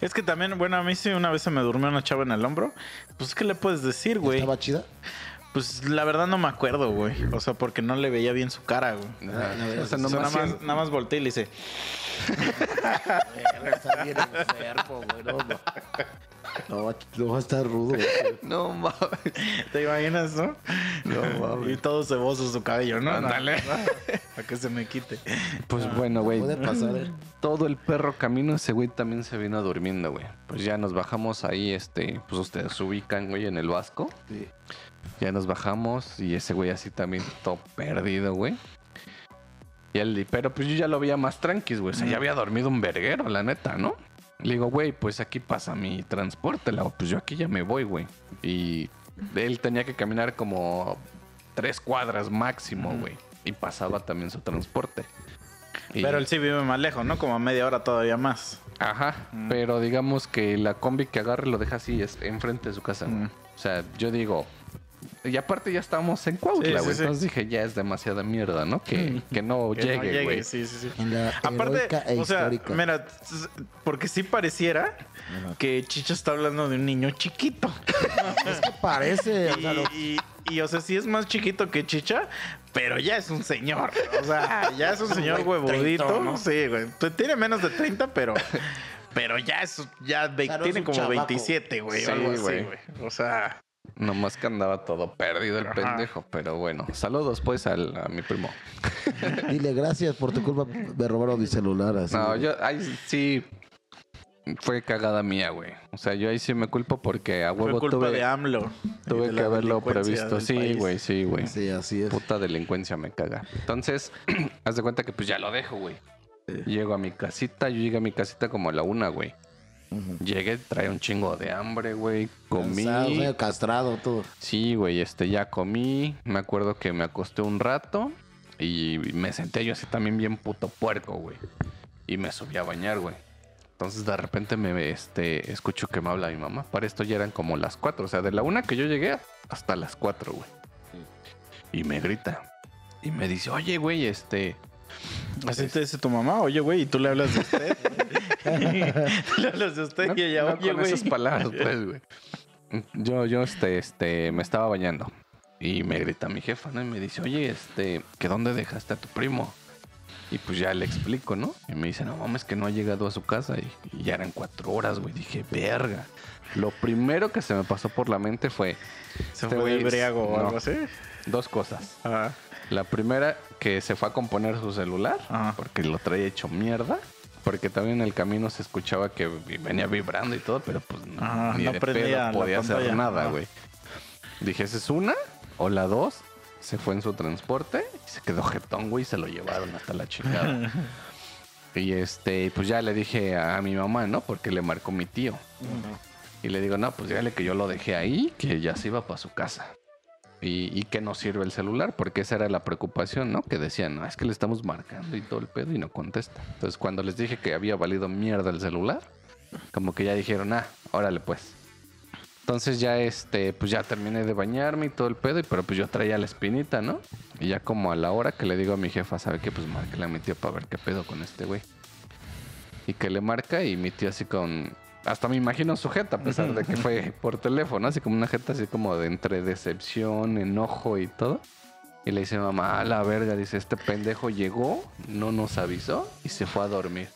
Es que también, bueno, a mí sí una vez se me durmió una chava en el hombro. Pues, ¿qué le puedes decir, güey? ¿Estaba chida? Pues la verdad no me acuerdo, güey. O sea, porque no le veía bien su cara, güey. No, o sea, O nomás sea, nada, más, nada más volteé y le hice. Está bien enfermo, güey. No, no. No, no va a estar rudo. güey. No mames. ¿Te imaginas, no? y todo ceboso su cabello, ¿no? Ándale. Para que se me quite. Pues bueno, güey. Puede pasar. Todo el perro camino, ese güey también se vino durmiendo, güey. Pues ya nos bajamos ahí, este, pues ustedes se ubican, güey, en el Vasco. Sí. Ya nos bajamos y ese güey así también todo perdido, güey. Y él, pero pues yo ya lo veía más tranquis, güey. O sea, ya había dormido un verguero, la neta, ¿no? Le digo, güey, pues aquí pasa mi transporte. Pues yo aquí ya me voy, güey. Y él tenía que caminar como tres cuadras máximo, güey. Y pasaba también su transporte. Y- Pero él sí vive más lejos, ¿no? Como a media hora todavía más. Ajá, pero digamos que la combi que agarre lo deja así, es enfrente de su casa. Mm. O sea, yo digo, y aparte ya estábamos en Cuautla, Sí, sí, güey. sí. Entonces dije, ya es demasiada mierda, ¿no? Que, que no Que llegue, güey. Sí, sí, sí. Aparte, e o sea, mira, porque sí pareciera que Chicha está hablando de un niño chiquito. Es que parece, o sea, lo- Y, y, y, o sea, sí es más chiquito que Chicha, pero ya es un señor. O sea, ya es un señor huevudito. ¿no? Sí, güey. Tiene menos de 30, pero. Pero ya es. Ya tiene un como chavaco. 27, güey. Sí, o algo así, güey. güey. O sea. Nomás que andaba todo perdido el Ajá. pendejo. Pero bueno, saludos pues al, a mi primo. dile gracias por tu culpa, me robaron mi celular. Así, No, yo ahí sí fue cagada mía, güey. O sea, yo ahí sí me culpo porque a Fue huevo culpa tuve, de AMLO. tuve de que haberlo previsto. Sí, país. güey, sí, güey. Sí, así es. Puta delincuencia me caga. Entonces, haz de cuenta que pues ya lo dejo, güey. Llego a mi casita, yo llegué a mi casita como a la una, güey. Llegué, traía un chingo de hambre, güey. Comí. Cansado, medio castrado, todo. Sí, güey, este, ya comí. Me acuerdo que me acosté un rato y me senté yo así también bien puto puerco, güey. Y me subí a bañar, güey. Entonces de repente me este, escucho que me habla mi mamá. Para esto ya eran como las cuatro. O sea, de la una que yo llegué hasta las cuatro, güey. Y me grita. Y me dice, oye, güey, este... Así te dice tu mamá, oye, güey, y tú le hablas de usted. usted No, y ella, no oye, con güey. esas palabras, pues, güey. Yo, yo, este, este, me estaba bañando. Y me grita mi jefa, ¿no? Y me dice, oye, este, ¿que dónde dejaste a tu primo? Y pues ya le explico, ¿no? Y me dice, no mames, que no ha llegado a su casa. Y, y ya eran cuatro horas, güey. Dije, verga. Lo primero que se me pasó por la mente fue Se Este fue güey de es- briago o no. algo así. dos cosas. Ajá. La primera, que se fue a componer su celular, Ajá. porque lo traía hecho mierda. Porque también en el camino se escuchaba que venía vibrando y todo, pero pues no, Ajá, ni no de pedo podía hacer nada, güey. Dije, ¿esa es una? O la dos, se fue en su transporte y se quedó jetón, güey, y se lo llevaron hasta la chingada. y este, pues ya le dije a mi mamá, ¿no? Porque le marcó mi tío. Y le digo, no, pues dígale que yo lo dejé ahí, que ya se iba para su casa. Y, y que no sirve el celular, porque esa era la preocupación, ¿no? Que decían, no, es que le estamos marcando y todo el pedo y no contesta. Entonces, cuando les dije que había valido mierda el celular, como que ya dijeron, ah, órale pues. Entonces ya este, pues ya terminé de bañarme y todo el pedo, y pero pues yo traía la espinita, ¿no? Y ya como a la hora que le digo a mi jefa, ¿sabe qué? Pues marque a mi tío para ver qué pedo con este güey. Y que le marca y mi tío así con... Hasta me imagino su jeta, a pesar de que fue por teléfono, así como una jeta así como de entre decepción, enojo y todo. Y le dice mamá, a la verga, dice, este pendejo llegó, no nos avisó y se fue a dormir.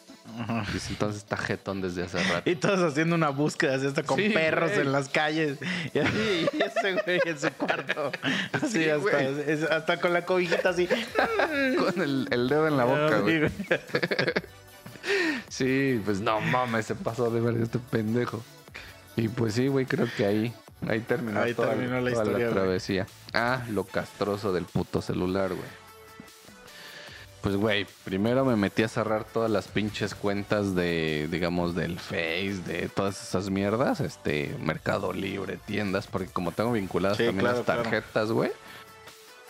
Dice, entonces está jetón desde hace rato. Y todos haciendo una búsqueda así hasta con Sí, perros güey. en las calles. Y así, y ese güey en su cuarto. Así Sí, hasta, güey. es- hasta con la cobijita así. Con el, el dedo en la boca, güey. sí, Sí, pues no mames, se pasó de verga este pendejo. Y pues sí, güey, creo que ahí, ahí terminó, Ahí toda, terminó la toda historia, güey. travesía. Ah, lo castroso del puto celular, güey. Pues, güey, primero me metí a cerrar todas las pinches cuentas de, digamos, del Face, de todas esas mierdas, este, Mercado Libre, tiendas, porque como tengo vinculadas Sí, también claro, las tarjetas, güey.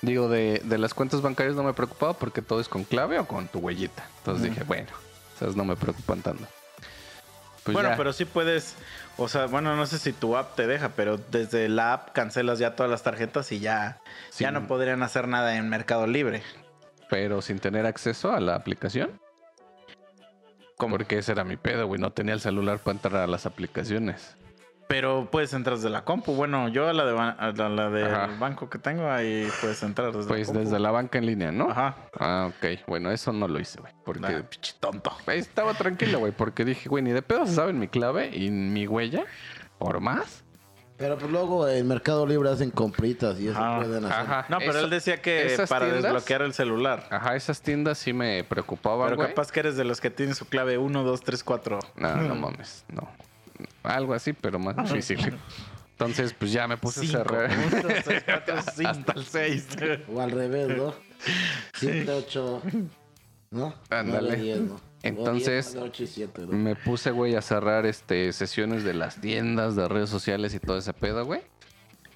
Digo, de, de las cuentas bancarias no me preocupaba porque todo es con clave o con tu huellita. Entonces dije, bueno, esas no me preocupan tanto. Pues bueno, ya. pero sí puedes. O sea, bueno, no sé si tu app te deja, pero desde la app cancelas ya todas las tarjetas y ya, ya no podrían hacer nada en Mercado Libre. Pero sin tener acceso a la aplicación. ¿Cómo? Porque ese era mi pedo, güey. No tenía el celular para entrar a las aplicaciones. Pero puedes entrar desde la compu. Bueno, yo a la de a la, del Ajá. banco que tengo, ahí puedes entrar desde Pues la compu. desde la banca en línea, ¿no? Ajá. Ah, ok. Bueno, eso no lo hice, güey. Porque Ah, pinche tonto. Estaba tranquilo, güey. Porque dije, güey, ni de pedo se saben mi clave y mi huella. Por más. Pero pues luego en Mercado Libre hacen compritas y eso Ah, pueden hacer. Ajá. No, pero Eso- él decía que para tiendas- desbloquear el celular. Ajá, esas tiendas sí me preocupaban, Pero capaz que eres de los que tienen su clave 1, 2, 3, 4. No, no mames, no. Algo así, pero más difícil. Entonces, pues ya me puse a cerrar. Hasta el 6. O al revés, ¿no? 7, 8, ¿no? Ándale. 9, 10, ¿no? Entonces- 10, 8 y 7, ¿no? Me puse, güey, a cerrar este sesiones de las tiendas, de redes sociales y todo ese pedo, güey.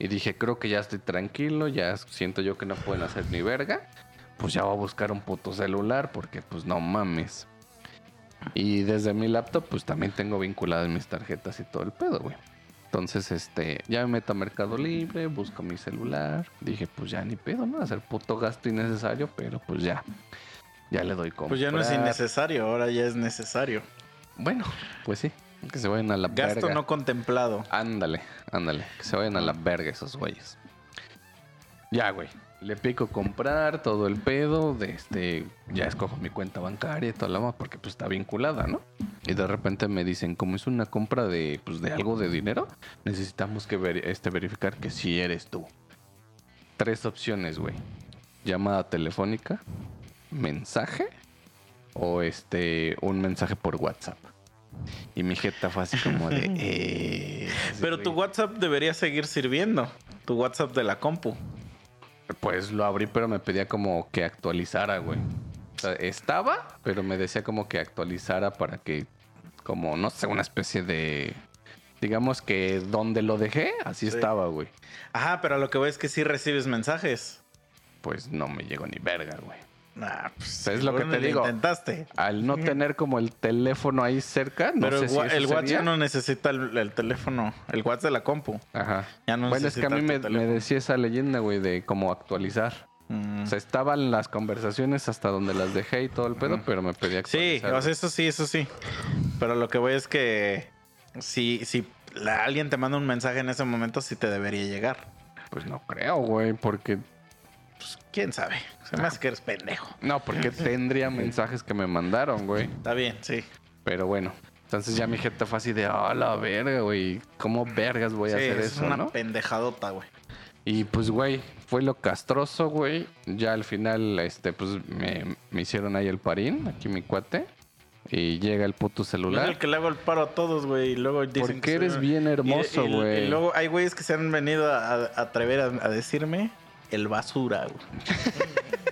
Y dije, creo que ya estoy tranquilo, ya siento yo que no pueden hacer ni verga. Pues ya voy a buscar un puto celular porque, pues, no mames. Y desde mi laptop, pues también tengo vinculadas mis tarjetas y todo el pedo, güey. Entonces, este, ya me meto a Mercado Libre, busco mi celular. Dije, pues ya ni pedo, ¿no? Hacer puto gasto innecesario, pero pues ya. Ya le doy como. Pues ya no es innecesario, ahora ya es necesario. Bueno, pues sí. Que se vayan a la Gasto verga. no contemplado. Ándale, ándale. Que se vayan a la verga esos güeyes. Ya, güey. Le pico comprar todo el pedo. De este. Ya escojo mi cuenta bancaria y toda la más porque pues está vinculada, ¿no? Y de repente me dicen, como es una compra de, pues, de algo de dinero, necesitamos que veri- este, verificar que sí eres tú. Tres opciones, güey. Llamada telefónica, mensaje o este un mensaje por WhatsApp. Y mi jeta fue así como de... eh, Pero tu. WhatsApp debería seguir sirviendo. Tu WhatsApp de la compu. Pues lo abrí, pero me pedía como que actualizara, güey. O sea, estaba, pero me decía como que actualizara para que, como, no sé, una especie de... Digamos que donde lo dejé, así Sí. estaba, güey. Ajá, pero lo que veo es que sí recibes mensajes. Pues no me llegó ni verga, güey. Nah, pues, Es lo que te digo. intentaste. Al no tener como el teléfono ahí cerca, no pero sé el, si wa- eso el WhatsApp ya no necesita el, el teléfono. El WhatsApp de la compu. Ajá. Ya no bueno, es que a mí me, decía esa leyenda, güey, de cómo actualizar. Mm. O sea, estaban las conversaciones hasta donde las dejé y todo el pedo, pero me pedía Sí, actualizar. o sea, eso sí, eso sí. Pero lo que voy es que si, si la- alguien te manda un mensaje en ese momento, sí te debería llegar. Pues no creo, güey, porque... Pues, quién sabe. Se me hace que eres pendejo. No, porque tendría mensajes que me mandaron, güey. Está bien, sí. Pero bueno. Entonces ya mi gente fue así de, ah, la verga, güey. ¿Cómo vergas voy a Sí, hacer es eso, una no? pendejadota, güey. Y pues, güey, fue lo castroso, güey. Ya al final, este, pues me, me hicieron ahí el parín, aquí mi cuate. Y llega el puto Yo celular. el que le hago el paro a todos, güey. Y luego dicen Porque que soy- eres bien hermoso, Y- y- güey. Y, luego hay güeyes que se han venido a, a atrever a, a decirme el basura, güey.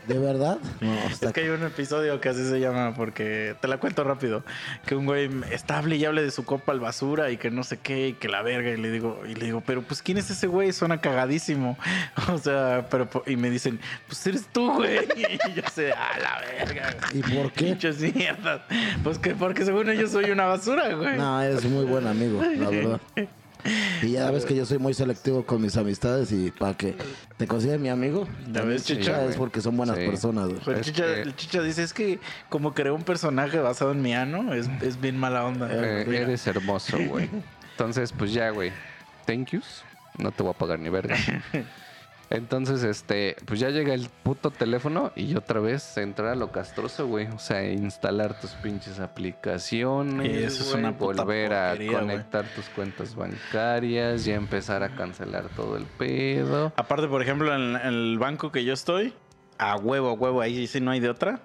¿De verdad? No, Es que hay un episodio que así se llama, porque te la cuento rápido. Que un güey está hable y hable de su copa al basura y que no sé qué, y que la verga. Y le digo, y le digo, pero pues ¿quién es ese güey? Suena cagadísimo. O sea, pero y me dicen, pues eres tú, güey. Y yo sé, a la verga. ¿Y por qué? Pinches mierdas. Pues que porque según ellos soy una basura, güey. No, eres muy buen amigo, la verdad. Y ya ves que yo soy muy selectivo con mis amistades y para que te considere mi amigo, ¿Ya ves, chicha? Es porque son buenas Sí. personas. Pero chicha, que- el chicha dice, es que como creó un personaje basado en mi ano, es, es bien mala onda. Eh, Mira. eres hermoso, güey. Entonces, pues ya, güey. Thank yous. No te voy a pagar ni verga. Entonces, este, pues ya llega el puto teléfono y otra vez entrar a lo castroso, güey. O sea, instalar tus pinches aplicaciones. Y eso es güey, una puta Volver a güey. conectar tus cuentas bancarias, ya empezar a cancelar todo el pedo. Aparte, por ejemplo, en, en el banco que yo estoy, a huevo, a huevo, ahí sí no hay de otra.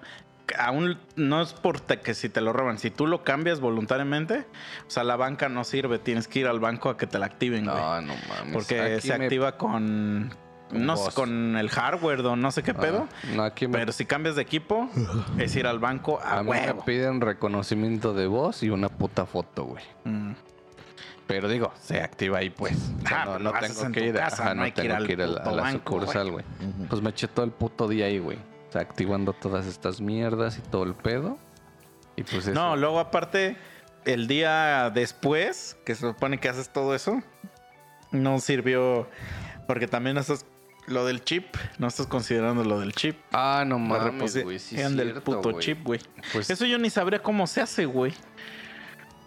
Aún no es por que si te lo roban, si tú lo cambias voluntariamente, o sea, la banca no sirve, tienes que ir al banco a que te la activen, güey. No, no mames. Porque Aquí se me- activa Con no sé, con el hardware o no sé qué pedo. Ah, no, aquí me, Pero si cambias de equipo, es ir al banco a, a mí me huevo. piden reconocimiento de voz y una puta foto, güey. Mm. Pero digo, se activa ahí pues. O sea, Ah, no, haces tengo en que ir, casa, ajá, no tengo que ir a la, a la banco, sucursal, güey. Pues me eché todo el puto día ahí, güey. O sea, activando todas estas mierdas y todo el pedo. Y pues eso. No, luego aparte, el día después, que se supone que haces todo eso, no sirvió. Porque también estás. Lo del chip, no estás considerando lo del chip. Ah, no La mames, güey. Sí, del cierto, puto güey. chip, güey. Pues, Eso yo ni sabría cómo se hace, güey.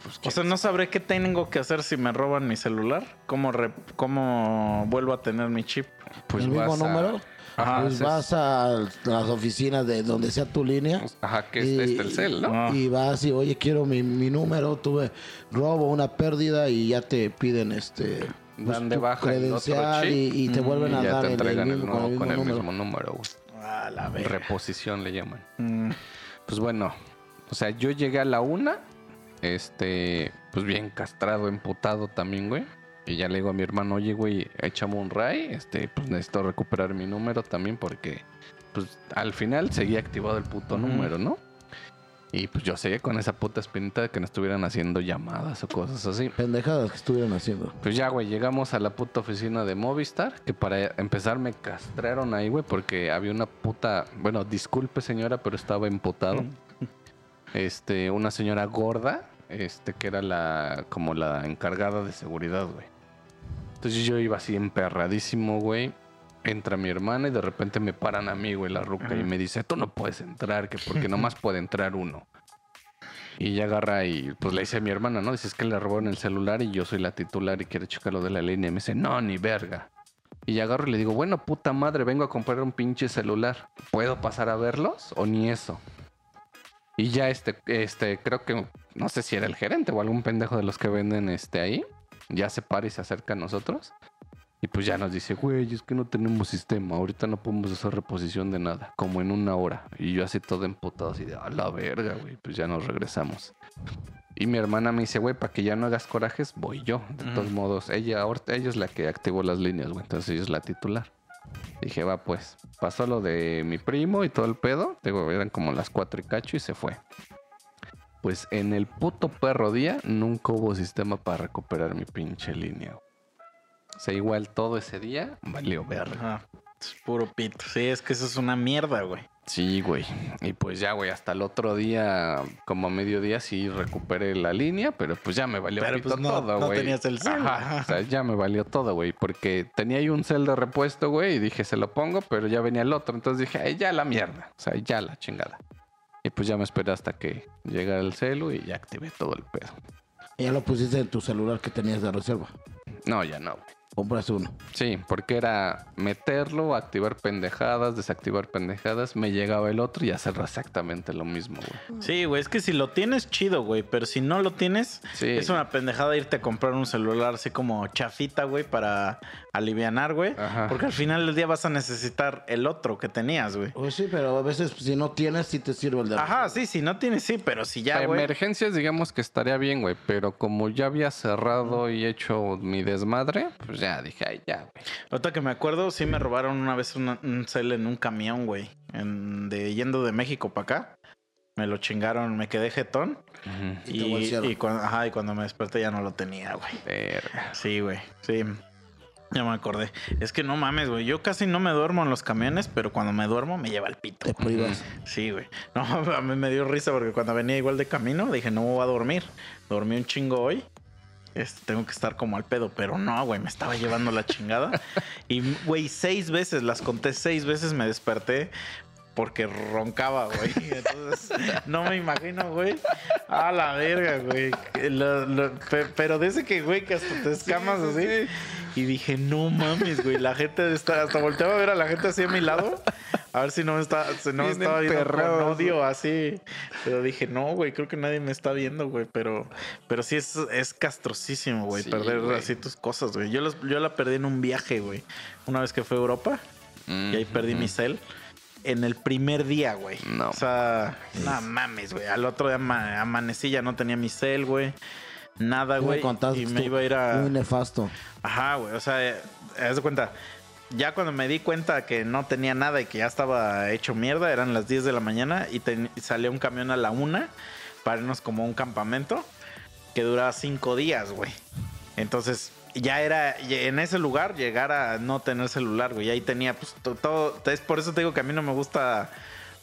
pues, O sea, no sabré qué tengo que hacer si me roban mi celular. ¿Cómo, re- cómo vuelvo a tener mi chip? pues ¿El mismo vas a- número? Ajá, pues haces- vas a las oficinas de donde sea tu línea. Ajá, que es y- este el cel, ¿no? Ah. Y vas y, oye, quiero mi, mi número, tuve robo, una pérdida y ya te piden este dan de baja el otro chip y, y te vuelven y a dar te el, el entregan el mismo, nuevo con el número. mismo número, güey. A la. Reposición le llaman. Mm. Pues bueno, o sea, yo llegué a la una, este, pues bien castrado, emputado también, güey. Y ya le digo a mi hermano, oye, güey, échame un ray, este, pues necesito recuperar mi número también porque, pues al final seguía activado el puto número, ¿no? Y pues yo seguía con esa puta espinita de que no estuvieran haciendo llamadas o cosas así. Pendejadas que estuvieron haciendo. Pues ya, güey, llegamos a la puta oficina de Movistar, que para empezar me castraron ahí, güey, porque había una puta, bueno, disculpe señora, pero estaba emputado. Este, una señora gorda, este, que era la, como la encargada de seguridad, güey. Entonces yo iba así emperradísimo, güey. Entra mi hermana y de repente me paran a mí, güey, la ruca, y me dice, tú no puedes entrar, que porque nomás puede entrar uno. Y ella agarra y pues le dice a mi hermana, ¿no? Dice, es que le robaron el celular y yo soy la titular y quiere checar lo de la línea. Y me dice, no, ni verga. Y ya agarro y le digo, bueno, puta madre, vengo a comprar un pinche celular. ¿Puedo pasar a verlos o ni eso? Y ya este, este, creo que, no sé si era el gerente o algún pendejo de los que venden este ahí. Ya se para y se acerca a nosotros. Y pues ya nos dice, güey, es que no tenemos sistema. Ahorita no podemos hacer reposición de nada. Como en una hora. Y yo así todo emputado, así de, a la verga, güey. Pues ya nos regresamos. Y mi hermana me dice, güey, para que ya no hagas corajes, voy yo. De todos modos, ella, ella es la que activó las líneas, güey. Entonces ella es la titular. Dije, va, pues. Pasó lo de mi primo y todo el pedo. Digo, eran como las cuatro y cacho y se fue. Pues en el puto perro día nunca hubo sistema para recuperar mi pinche línea. O sea, igual todo ese día valió verga. Ajá. Es puro pito. Sí, es que eso es una mierda, güey. Sí, güey. Y pues ya, güey, hasta el otro día, como a mediodía, sí recuperé la línea, pero pues ya me valió Pero, pito pues, no- todo, no güey. tenías el cel. Ajá. O sea, ya me valió todo, güey, porque tenía ahí un cel de repuesto, güey, y dije, se lo pongo, pero ya venía el otro. Entonces dije, ay, ya la mierda. O sea, ya la chingada. Y pues ya me esperé hasta que llegara el celu y ya activé todo el pedo. Y ya lo pusiste en tu celular que tenías de reserva. No, ya no, güey. Compraste uno. Sí, porque era meterlo, activar pendejadas, desactivar pendejadas, me llegaba el otro y hacer exactamente lo mismo, güey. Sí, güey, es que si lo tienes, chido, güey. Pero si no lo tienes, Sí. es una pendejada irte a comprar un celular así como chafita, güey, para alivianar, güey. Ajá. Porque al final del día vas a necesitar el otro que tenías, güey. Pues sí, pero a veces si no tienes, sí te sirve el de Ajá, sí, si no tienes, sí, pero si ya, Para güey. emergencias, digamos que estaría bien, güey. Pero como ya había cerrado y hecho mi desmadre, pues ya dije, ay, ya, güey. Ahorita que me acuerdo, sí me robaron una vez una- un cel en un camión, güey. En, de yendo de México para acá. Me lo chingaron, me quedé jetón. Y cuando, ajá, y cuando me desperté ya no lo tenía, güey. Verga. Sí, güey. Sí. Ya me acordé. Es que no mames, güey. Yo casi no me duermo en los camiones, pero cuando me duermo me lleva el pito. Te privas. Sí, güey. No, a mí me dio risa porque cuando venía igual de camino dije, no me voy a dormir. Dormí un chingo hoy. Este, tengo que estar como al pedo, pero no, güey, me estaba llevando la chingada. Y, güey, seis veces, las conté seis veces, me desperté porque roncaba, güey. Entonces, no me imagino, güey. A la verga, güey. Lo- lo- pe- pero de ese que, güey, que hasta te escamas sí, así. sí. Y dije, no mames, güey. La gente está, hasta volteaba a ver a la gente así a mi lado. A ver si no me, está, si no me estaba viendo con odio así. Pero dije, no, güey, creo que nadie me está viendo, güey. Pero, pero sí es, es castrosísimo, güey, Sí, perder güey. así tus cosas, güey. Yo, los- yo la perdí en un viaje, güey. Una vez que fui a Europa y ahí perdí mi cel. En el primer día, güey. No. O sea, no mames, güey. Al otro día ama- amanecí, ya no tenía mi cel, güey. Nada, güey. contaste Y me iba a ir a. Muy nefasto. Ajá, güey. O sea, eh, haz de cuenta. Ya cuando me di cuenta que no tenía nada y que ya estaba hecho mierda, eran las 10 de la mañana y, ten- y salía un camión a la una para irnos como a un campamento que duraba cinco días, güey. Entonces, ya era en ese lugar llegar a no tener celular, güey. Y ahí tenía, pues, to- todo. Es por eso te digo que a mí no me gusta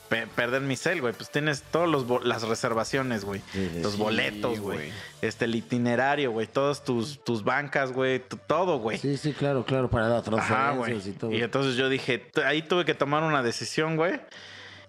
pe- perder mi cel, güey. Pues tienes todas las reservaciones, güey. Sí, Los sí, boletos, güey. Este, el itinerario, güey. Todas tus, tus bancas, güey. Todo, güey. Sí, sí, claro, claro, para las Ajá, transferencias y todo. Y entonces yo dije, ahí tuve que tomar una decisión, güey.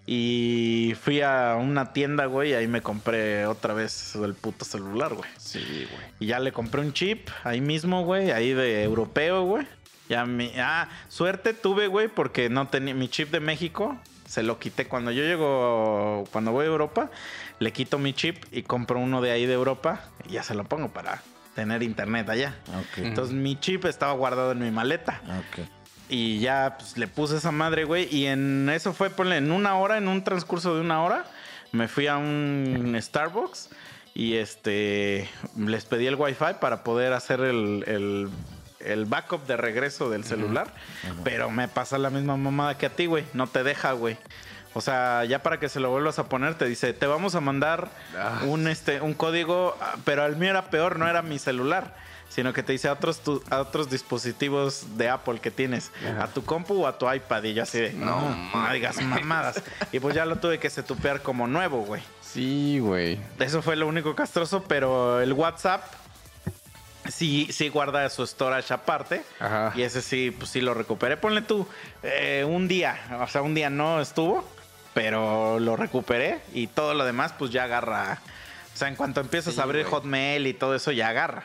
Y fui a una tienda, güey, y ahí me compré otra vez el puto celular, güey. Sí, güey. Y ya le compré un chip ahí mismo, güey, ahí de europeo, güey. Ya mi. Ah, suerte tuve, güey, porque no tenía mi chip de México. Se lo quité cuando yo llego, cuando voy a Europa, le quito mi chip y compro uno de ahí de Europa y ya se lo pongo para tener internet allá. Ok. Entonces mi chip estaba guardado en mi maleta. Ok. Y ya pues, le puse esa madre, güey. Y en eso fue, ponle, en una hora, en un transcurso de una hora, me fui a un Starbucks y este les pedí el wifi para poder hacer el, el- el backup de regreso del celular. Pero me pasa la misma mamada que a ti, güey. No te deja, güey. O sea, ya para que se lo vuelvas a poner, te dice, te vamos a mandar Ah. un, este, un código, ah, pero el mío era peor, no era mi celular, sino que te dice a otros, tu- a otros dispositivos de Apple que tienes, a tu compu o a tu iPad. Y yo así de, no, no digas mamadas. y pues ya lo tuve que setupear como nuevo, güey. Sí, güey. Eso fue lo único castroso, pero el WhatsApp sí, sí guarda su storage aparte. Ajá. Y ese sí, pues sí lo recuperé. Ponle tú eh, un día, o sea, un día no estuvo, pero lo recuperé y todo lo demás, pues ya agarra. O sea, en cuanto empiezas Sí, a abrir. Hotmail y todo eso, ya agarra.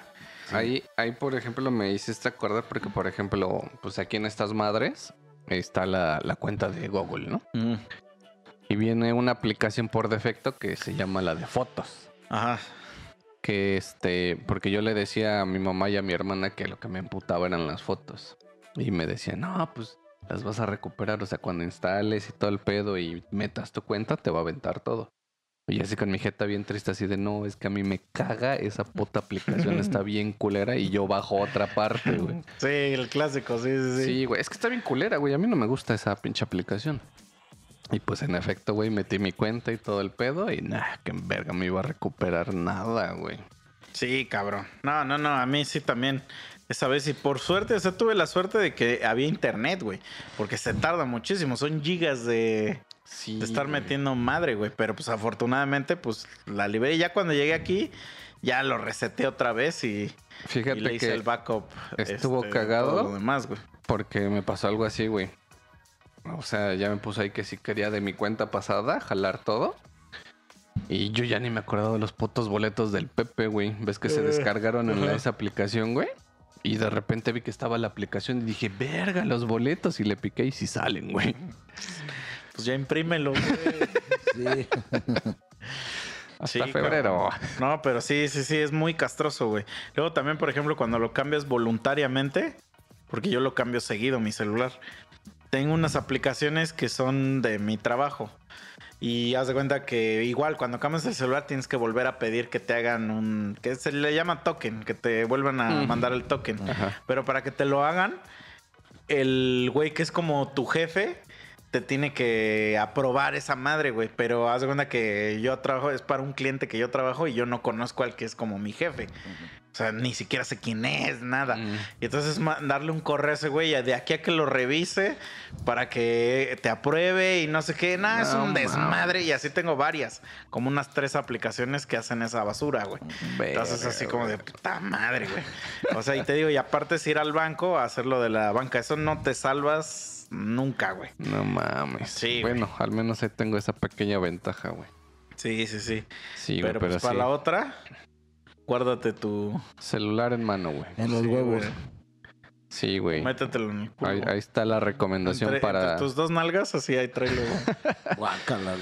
Ahí, ahí, por ejemplo, me hiciste acordar porque, por ejemplo, pues aquí en estas madres está la, la cuenta de Google, ¿no? Y viene una aplicación por defecto que se llama la de fotos. Ajá. Que este, porque yo le decía a mi mamá y a mi hermana que lo que me emputaba eran las fotos. Y me decía, no, pues las vas a recuperar. O sea, cuando instales y todo el pedo y metas tu cuenta, te va a aventar todo. Y así con mi jeta bien triste, así de no, es que a mí me caga esa puta aplicación, está bien culera y yo bajo otra parte, güey. Sí, el clásico, sí, sí, sí. Sí, güey, es que está bien culera, güey. A mí no me gusta esa pinche aplicación. Y pues en efecto, güey, metí mi cuenta y todo el pedo y nada, que en verga me iba a recuperar nada, güey. Sí, cabrón. No, no, no, a mí sí también. Esa vez y por suerte, o sea, tuve la suerte de que había internet, güey. Porque se tarda muchísimo, son gigas de, Sí. de estar güey. metiendo madre, güey. Pero pues afortunadamente, pues la liberé. Y ya cuando llegué aquí, ya lo reseté otra vez y, Fíjate y le hice que el backup. estuvo este, cagado. todo lo demás, güey. porque me pasó algo así, güey. O sea, ya me puse ahí que sí quería de mi cuenta pasada jalar todo. Y yo ya ni me acordaba de los putos boletos del Pepe, güey. ¿Ves que se Eh, descargaron en la- esa aplicación, güey? Y de repente vi que estaba la aplicación y dije, verga, los boletos. Y le piqué y sí salen, güey. Pues ya imprímelo, güey. Sí. Hasta Sí, febrero. cabrón. No, pero sí, sí, sí, es muy castroso, güey. Luego también, por ejemplo, cuando lo cambias voluntariamente, porque yo lo cambio seguido mi celular, tengo unas aplicaciones que son de mi trabajo. Y haz de cuenta que igual cuando cambias el celular tienes que volver a pedir que te hagan un... que se le llama token, que te vuelvan a mandar el token. Ajá. Pero para que te lo hagan, el güey que es como tu jefe te tiene que aprobar esa madre, güey. Pero haz de cuenta que yo trabajo, es para un cliente que yo trabajo y yo no conozco al que es como mi jefe. Sea, ni siquiera sé quién es, nada. Mm. Y entonces mandarle un correo a ese güey de aquí a que lo revise para que te apruebe y no sé qué. Nada, es un desmadre. Y así tengo varias, como unas tres aplicaciones que hacen esa basura, güey. Entonces así como de puta madre, güey. O sea, y te digo, y aparte es ir al banco a hacer lo de la banca. Eso no te salvas nunca, güey. No mames. Sí, Bueno, al menos ahí tengo esa pequeña ventaja, güey. Sí, sí, sí. Sí, güey, pero, pero, pues para la otra, guárdate tu... Celular en mano, güey. En los Sí, huevos. güey. Sí, güey. Métetelo en el culo. Ahí, ahí está la recomendación Entre- para... entre tus dos nalgas, así ahí tráelo. güey. Guácala,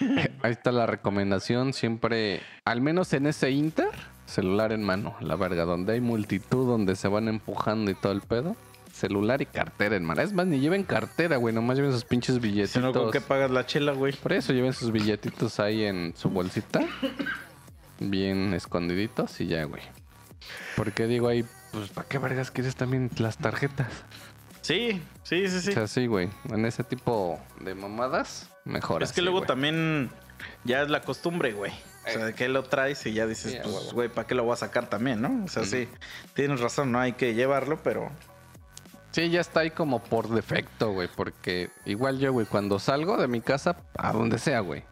güey. Ahí está la recomendación. Siempre, al menos en ese inter, celular en mano. La verga, donde hay multitud, donde se van empujando y todo el pedo. Celular y cartera en mano. Es más, ni lleven cartera, güey. Nomás lleven sus pinches Si billetitos. no, ¿con qué pagas la chela, güey? Por eso lleven sus billetitos ahí en su bolsita. Bien escondiditos y ya, güey. Porque digo ahí, pues, ¿para qué vergas quieres también las tarjetas? Sí, sí, sí, sí. O sea, sí, güey. En ese tipo de mamadas, mejor. es que así, luego güey. también ya es la costumbre, güey. O sea, de que lo traes y ya dices, pues, güey, ¿para qué lo voy a sacar también, no? O sea, sí, tienes razón, no hay que llevarlo, pero Sí, ya está ahí como por defecto, güey. Porque igual yo, güey, cuando salgo de mi casa, a donde sea, güey.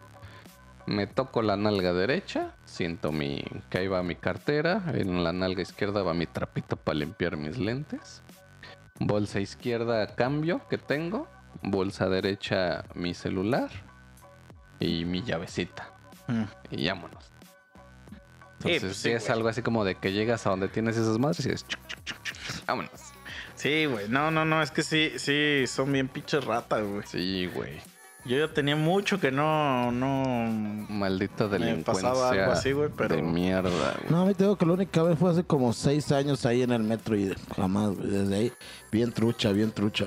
Me toco la nalga derecha, siento mi que ahí va mi cartera, en la nalga izquierda va mi trapito para limpiar mis lentes. Bolsa izquierda cambio que tengo, bolsa derecha mi celular y mi llavecita. mm, Y vámonos. Sí, Entonces, pues sí, sí, es güey. algo así como de que llegas a donde tienes esas madres y dices, chuc, chuc, chuc, chuc, vámonos. sí, güey. No, no, no, es que sí, sí, son bien pinches ratas, güey. Sí, güey. Yo ya tenía mucho que no, no. Maldita Me delincuencia. pasaba algo así, güey, pero- De mierda, güey. No, a mí te digo que la única vez fue hace como seis años ahí en el metro y jamás, güey, desde ahí, bien trucha, bien trucha.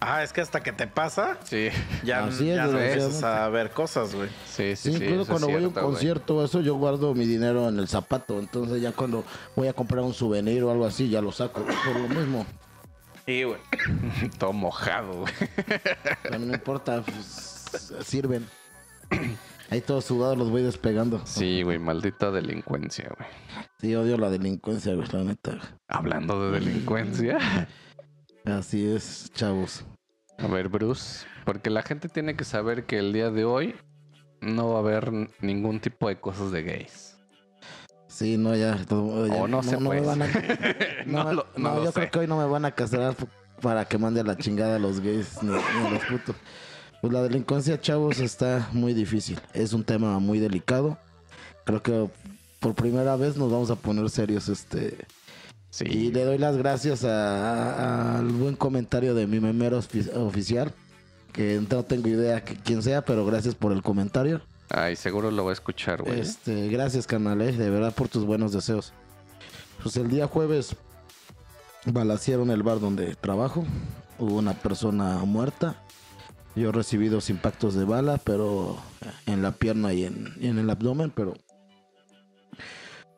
Ah, es que hasta que te pasa, Sí. ya, no empiezas a ver cosas, güey. Sí, sí, Sí, sí. incluso cuando voy a un concierto o eso, yo guardo mi dinero en el zapato. Entonces ya cuando voy a comprar un souvenir o algo así, ya lo saco. Por lo mismo. Sí, güey. Todo mojado, güey. Mí no importa, pues, sirven. Ahí todos sudados los voy despegando. Sí, güey, maldita delincuencia, güey. Sí, odio la delincuencia, güey, la neta. Hablando de delincuencia. Así es, chavos. A ver, Bruce, porque la gente tiene que saber que el día de hoy no va a haber ningún tipo de cosas de gays. Sí, no, ya. todo- ya- O no sé, me pues. van a- No no, lo- no no, yo sé. creo que hoy no me van a casar para que mande a la chingada a los gays ni, a los putos. Pues la delincuencia, chavos, está muy difícil. Es un tema muy delicado. Creo que por primera vez nos vamos a poner serios este Sí. y le doy las gracias a- a- al buen comentario de mi memero ofi- oficial que no tengo idea que- quién sea pero gracias por el comentario Ay, seguro lo va a escuchar, güey. este, gracias, canal, eh, de verdad por tus buenos deseos. Pues el día jueves balacieron el bar donde trabajo. Hubo una persona muerta. Yo recibí dos impactos de bala, pero en la pierna y en, y en el abdomen, pero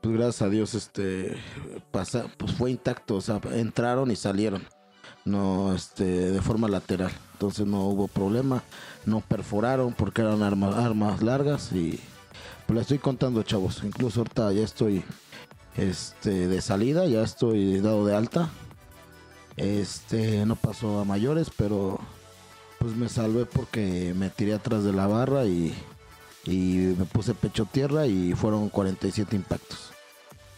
pues gracias a Dios este pasa, pues fue intacto, o sea, entraron y salieron. No este de forma lateral. Entonces no hubo problema, no perforaron porque eran armas armas largas y pues la estoy contando, chavos. Incluso ahorita ya estoy este de salida, ya estoy dado de alta. Este no pasó a mayores, pero pues me salvé porque me tiré atrás de la barra y, y me puse pecho tierra y fueron 47 impactos.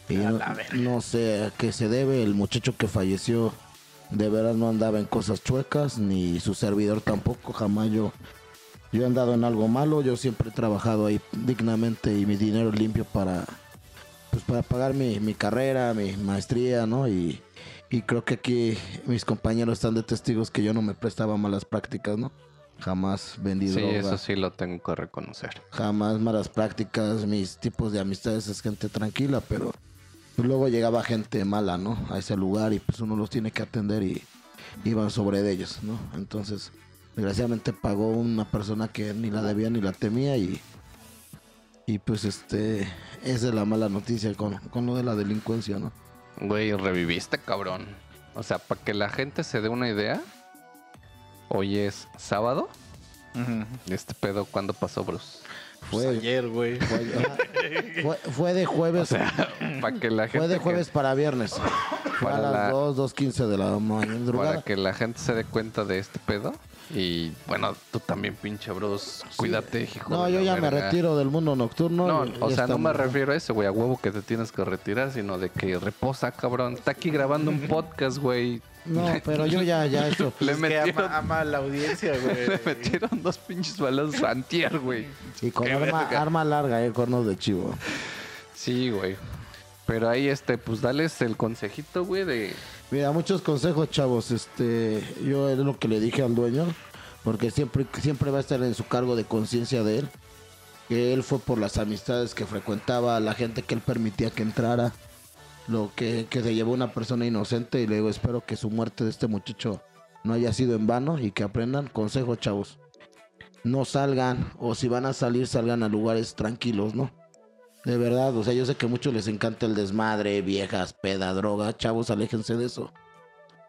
Y no, no sé a qué se debe, el muchacho que falleció de veras no andaba en cosas chuecas, ni su servidor tampoco, jamás yo, yo he andado en algo malo, yo siempre he trabajado ahí dignamente y mi dinero limpio para, pues para pagar mi, mi carrera, mi maestría, ¿no? Y, y creo que aquí mis compañeros están de testigos que yo no me prestaba malas prácticas, ¿no? Jamás vendí Sí, droga, eso sí lo tengo que reconocer. jamás malas prácticas, mis tipos de amistades es gente tranquila, pero luego llegaba gente mala, ¿no? A ese lugar y pues uno los tiene que atender y iban sobre de ellos, ¿no? Entonces, desgraciadamente pagó una persona que ni la debía ni la temía y y pues este esa es la mala noticia con, con lo de la delincuencia, ¿no? Güey, reviviste, cabrón. O sea, para que la gente se dé una idea, hoy es sábado. Este pedo, ¿cuándo pasó, Bruce? Pues Fue, ayer, güey. fue, fue, fue de O jueves sea, para que la gente. fue de que- jueves para viernes. Fue a Para las la- 2, 2.15 de la mañana. para que la gente se dé cuenta de este pedo. Y bueno, tú también, pinche Bruce. Cuídate, hijo. No, de yo la ya me retiro del mundo nocturno. No, o sea, no me refiero a eso, güey, a huevo que te tienes que retirar, sino de que reposa, cabrón. Está aquí grabando un podcast, güey. No, pero yo ya, ya eso. Le Es que metieron, ama, ama a la audiencia, güey. le metieron dos pinches balazos antier, güey. Y con Qué arma, arma larga, eh, cornos de chivo. Sí, güey. Pero ahí, este, pues dales el consejito, güey, de... Mira, muchos consejos, chavos. Este, yo es lo que le dije al dueño, porque siempre, siempre va a estar en su cargo de conciencia de él. Que él fue por las amistades que frecuentaba, la gente que él permitía que entrara, lo que, que se llevó una persona inocente. Y le digo, espero que su muerte de este muchacho no haya sido en vano y que aprendan. Consejo, chavos. No salgan, o si van a salir, salgan a lugares tranquilos, ¿no? De verdad, o sea, yo sé que a muchos les encanta el desmadre, viejas, peda, droga, chavos, aléjense de eso.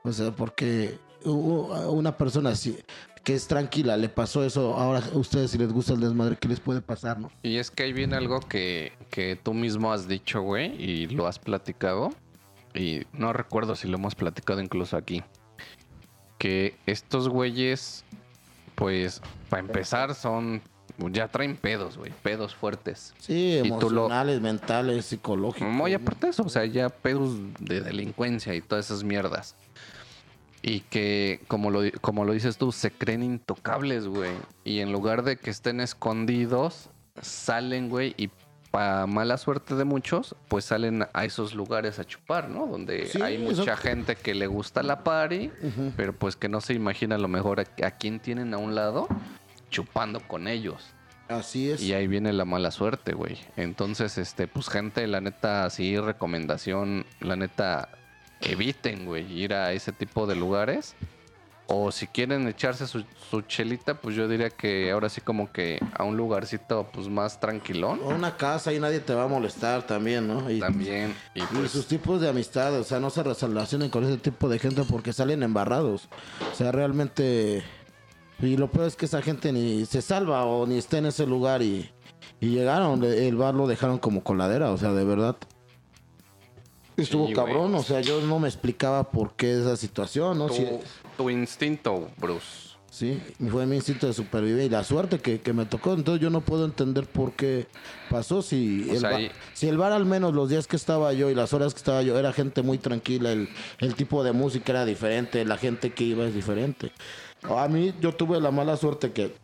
O sea, porque una persona así que es tranquila, le pasó eso, ahora a ustedes si les gusta el desmadre, ¿qué les puede pasar, no? Y es que ahí viene algo que, que tú mismo has dicho, güey, y lo has platicado. Y no recuerdo si lo hemos platicado incluso aquí. Que estos güeyes, pues, para empezar, son. Ya traen pedos, güey. Pedos fuertes. Sí, Y tú lo- emocionales, mentales, psicológicos. Muy aparte de eso, o sea, ya pedos de delincuencia y todas esas mierdas. Y que, como lo, como lo dices tú, se creen intocables, güey. Y en lugar de que estén escondidos, salen, güey, y para mala suerte de muchos, pues salen a esos lugares a chupar, ¿no? Donde Sí, hay eso- mucha gente que le gusta la party, pero pues que no se imagina a lo mejor a, a quién tienen a un lado chupando con ellos. Así es. Y ahí viene la mala suerte, güey. Entonces, este, pues gente, la neta, sí, recomendación, la neta, eviten, güey, ir a ese tipo de lugares. O si quieren echarse su, su chelita, pues yo diría que ahora sí como que a un lugarcito pues más tranquilón. O una casa y nadie te va a molestar también, ¿no? Y, También. Y y pues sus tipos de amistad, o sea, no se relacionen con ese tipo de gente porque salen embarrados. O sea, realmente... Y lo peor es que esa gente ni se salva o ni está en ese lugar y, y llegaron, el bar lo dejaron como coladera, o sea, de verdad. Estuvo Sí, cabrón, güey. o sea, yo no me explicaba por qué esa situación, ¿no? tu, tu instinto, Bruce. Sí, fue mi instinto de supervivencia y la suerte que, que me tocó. Entonces yo no puedo entender por qué pasó. Si, O el, sea, ba- y- si el bar al menos los días que estaba yo y las horas que estaba yo era gente muy tranquila, el, el tipo de música era diferente, la gente que iba es diferente. A mí yo tuve la mala suerte que,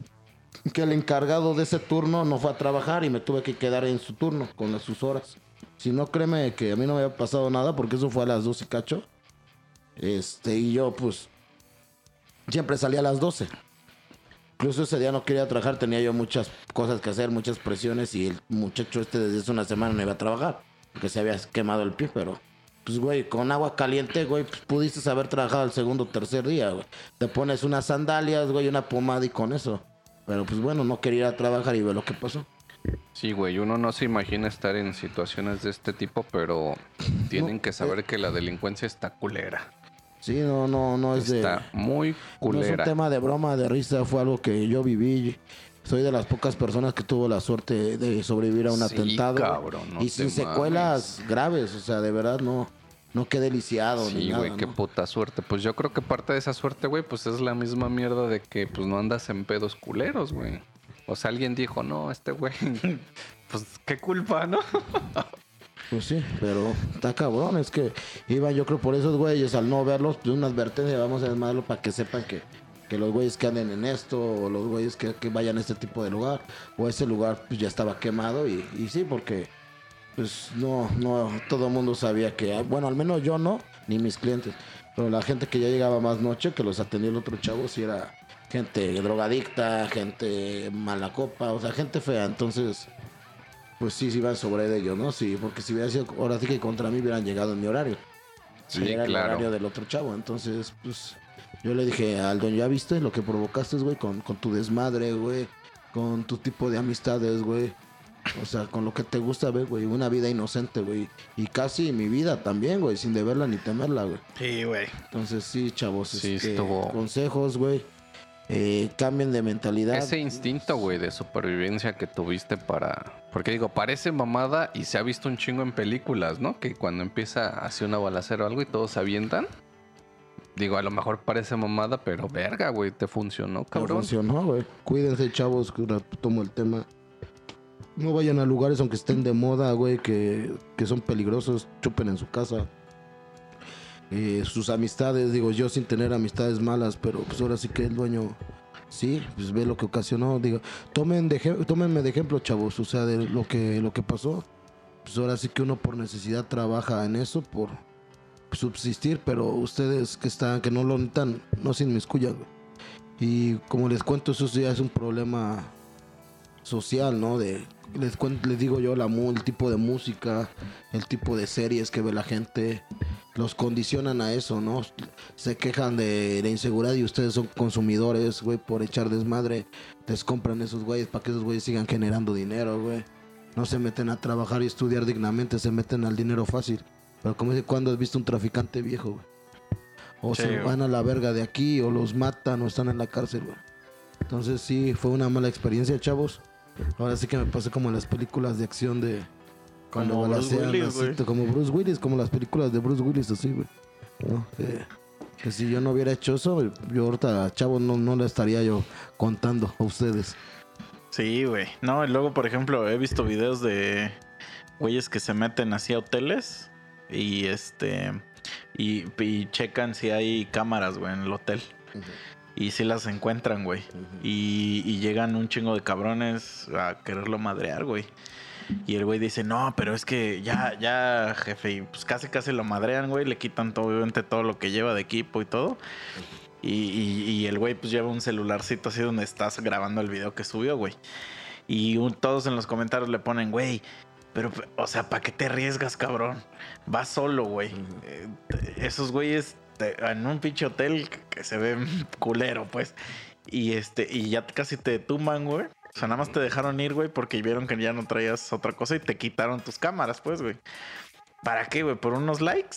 que el encargado de ese turno no fue a trabajar y me tuve que quedar en su turno con las, sus horas. Si no, créeme que a mí no me había pasado nada porque eso fue a las 12 y cacho. Este, y yo pues siempre salía a las 12. Incluso ese día no quería trabajar, tenía yo muchas cosas que hacer, muchas presiones y el muchacho este desde hace una semana no iba a trabajar porque se había quemado el pie, pero pues güey, con agua caliente, güey, pues pudiste haber trabajado el segundo o tercer día, güey. Te pones unas sandalias, güey, una pomada y con eso. Pero pues bueno, no quería ir a trabajar y ve lo que pasó. Sí, güey, uno no se imagina estar en situaciones de este tipo, pero tienen No, que saber que la delincuencia está culera. Sí, no, no, no es de... Está muy No es culera. un tema de broma, de risa, fue algo que yo viví. Soy de las pocas personas que tuvo la suerte de sobrevivir a un Sí, atentado. cabrón, no y sin secuelas graves, o sea, de verdad no, no quedé lisiado ni Sí, nada. güey, qué ¿no? puta suerte. Pues yo creo que parte de esa suerte, güey, pues es la misma mierda de que pues no andas en pedos culeros, güey. O sea, alguien dijo, no, este güey, pues qué culpa, ¿no? Pues sí, pero está cabrón, es que iban yo creo por esos güeyes, al no verlos, pues una advertencia, vamos a desmadarlo para que sepan que, que los güeyes que anden en esto, o los güeyes que, vayan a este tipo de lugar, o ese lugar pues ya estaba quemado, y, sí, porque pues no, no, todo el mundo sabía que, bueno, al menos yo no, ni mis clientes, pero la gente que ya llegaba más noche, que los atendió el otro chavo, sí era gente drogadicta, gente mala copa, o sea, gente fea, entonces pues sí, sí iban sobre de ellos, ¿no? Sí, porque si hubiera sido, ahora sí que contra mí hubieran llegado en mi horario. Sí, Y era el claro. horario del otro chavo. Entonces, pues, yo le dije al don, ¿ya viste lo que provocaste, güey? Con, con tu desmadre, güey. Con tu tipo de amistades, güey. O sea, con lo que te gusta ver, güey. Una vida inocente, güey. Y casi mi vida también, güey. Sin deberla ni temerla, güey. Sí, güey. Entonces, sí, chavos. Sí, este, estuvo- Consejos, güey. Eh, cambien de mentalidad. Ese instinto, güey, de supervivencia que tuviste para... Porque digo, parece mamada y se ha visto un chingo en películas, ¿no? Que cuando empieza así una balacera o algo y todos se avientan. Digo, a lo mejor parece mamada, pero verga, güey, te funcionó, cabrón. funcionó, güey. Cuídense, chavos, que tomo el tema. No vayan a lugares aunque estén de moda, güey, que, que son peligrosos. Chupen en su casa. Eh, sus amistades, digo, yo sin tener amistades malas, pero pues ahora sí que el dueño, sí, pues ve lo que ocasionó. Digo, tomen de, tómenme de ejemplo, chavos, o sea, de lo que, lo que pasó. Pues ahora sí que uno por necesidad trabaja en eso, por subsistir, pero ustedes que están, que no lo necesitan, no se inmiscuyan. Y como les cuento, eso ya es un problema social, ¿no? De, les, les digo yo, la, el tipo de música, el tipo de series que ve la gente, los condicionan a eso, ¿no? Se quejan de la inseguridad y ustedes son consumidores, güey, por echar desmadre. Les compran esos güeyes para que esos güeyes sigan generando dinero, güey. No se meten a trabajar y estudiar dignamente, se meten al dinero fácil. Pero como dice, ¿cuándo has visto un traficante viejo, güey? O Sí, se güey. van a la verga de aquí, o los matan, o están en la cárcel, güey. Entonces sí, fue una mala experiencia, chavos. Ahora sí que me pasé como en las películas de acción de... Como Bruce Willis, así. Como Bruce Willis, como las películas de Bruce Willis, así, güey. ¿No? Que, que si yo no hubiera hecho eso, yo ahorita, chavos, no, no le estaría yo contando a ustedes. Sí, güey. No, y luego, por ejemplo, he visto videos de güeyes que se meten así a hoteles y este y, y checan si hay cámaras, güey, en el hotel. Y si las encuentran, güey. Y, y llegan un chingo de cabrones a quererlo madrear, güey. Y el güey dice, no, pero es que ya, ya, jefe, y pues casi casi lo madrean, güey, le quitan todo, obviamente todo lo que lleva de equipo y todo. Y, y- y el güey pues lleva un celularcito así donde estás grabando el video que subió, güey. Y un- todos en los comentarios le ponen, güey, pero, o sea, ¿para qué te arriesgas, cabrón? Vas solo, güey. Eh, esos güeyes en un pinche hotel que, se ve culero, pues. Y este, y ya casi te tumban, güey. O sea, nada más te dejaron ir, güey, porque vieron que ya no traías otra cosa y te quitaron tus cámaras, pues, güey. ¿Para qué, güey? ¿Por unos likes?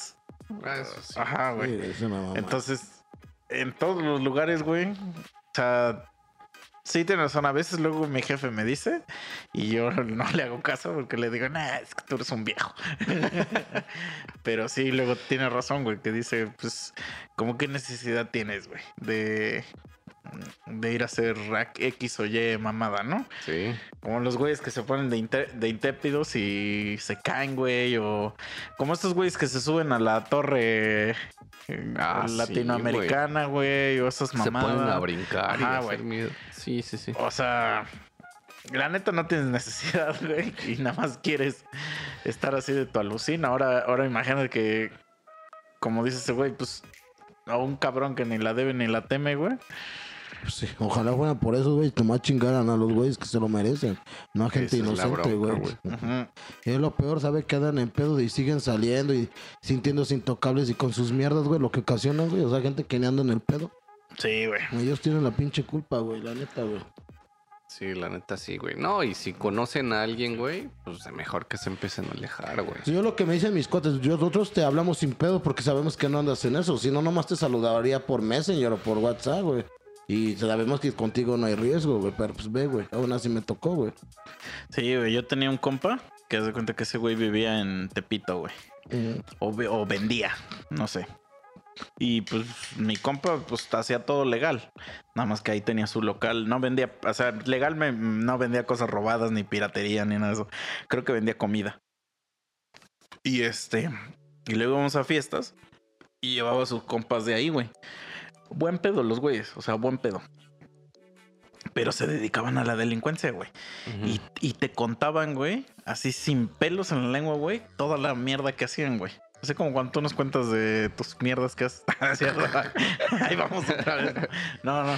Ah, eso sí. Ajá, güey. Sí. Entonces, en todos los lugares, güey. O sea, sí tienes razón. A veces luego mi jefe me dice y yo no le hago caso porque le digo, nah, es que tú eres un viejo. Pero sí, luego tiene razón, güey, que dice, pues, como qué necesidad tienes, güey, de, de ir a hacer rack X o Y mamada, ¿no? Sí. Como los güeyes que se ponen de, inte- de intépidos y se caen, güey. O como estos güeyes que se suben a la torre Ah, latinoamericana, güey. O esas Se mamadas. ponen a brincar y Ajá, a hacer miedo. Sí, sí, sí. O sea, la neta no tienes necesidad, güey. Y nada más quieres estar así de tu alucina. Ahora, ahora imagínate que, como dice ese güey, pues a un cabrón que ni la debe ni la teme, güey. Pues sí, ojalá fuera por eso, güey, nomás chingaran a los güeyes que se lo merecen. No a gente Esa es inocente, güey. Y es lo peor, ¿sabe? Quedan en pedo y siguen saliendo y sintiéndose intocables y con sus mierdas, güey, lo que ocasionan, güey. O sea, gente que ni anda en el pedo. Sí, güey. Ellos tienen la pinche culpa, güey, la neta, güey. Sí, la neta sí, güey. No, y si conocen a alguien, güey, pues mejor que se empiecen a alejar, güey. Yo lo que me dicen mis cuates, nosotros te hablamos sin pedo porque sabemos que no andas en eso. Si no, nomás te saludaría por Messenger o por WhatsApp, güey. Y sabemos que contigo no hay riesgo, güey. Pero pues ve, güey. Aún así me tocó, güey. Sí, güey. Yo tenía un compa que de cuenta que ese güey vivía en Tepito, güey. Mm, O, o vendía, no sé. Y pues mi compa pues hacía todo legal. Nada más que ahí tenía su local. No vendía, o sea, legal me- no vendía cosas robadas, ni piratería, ni nada de eso. Creo que vendía comida. Y este, y luego íbamos a fiestas y llevaba a sus compas de ahí, güey. Buen pedo los güeyes, o sea, buen pedo. Pero se dedicaban a la delincuencia, güey. Y, y te contaban, güey, así sin pelos en la lengua, güey, toda la mierda que hacían, güey. Así como cuando tú nos cuentas de tus mierdas que has... Ahí vamos otra vez. No, no.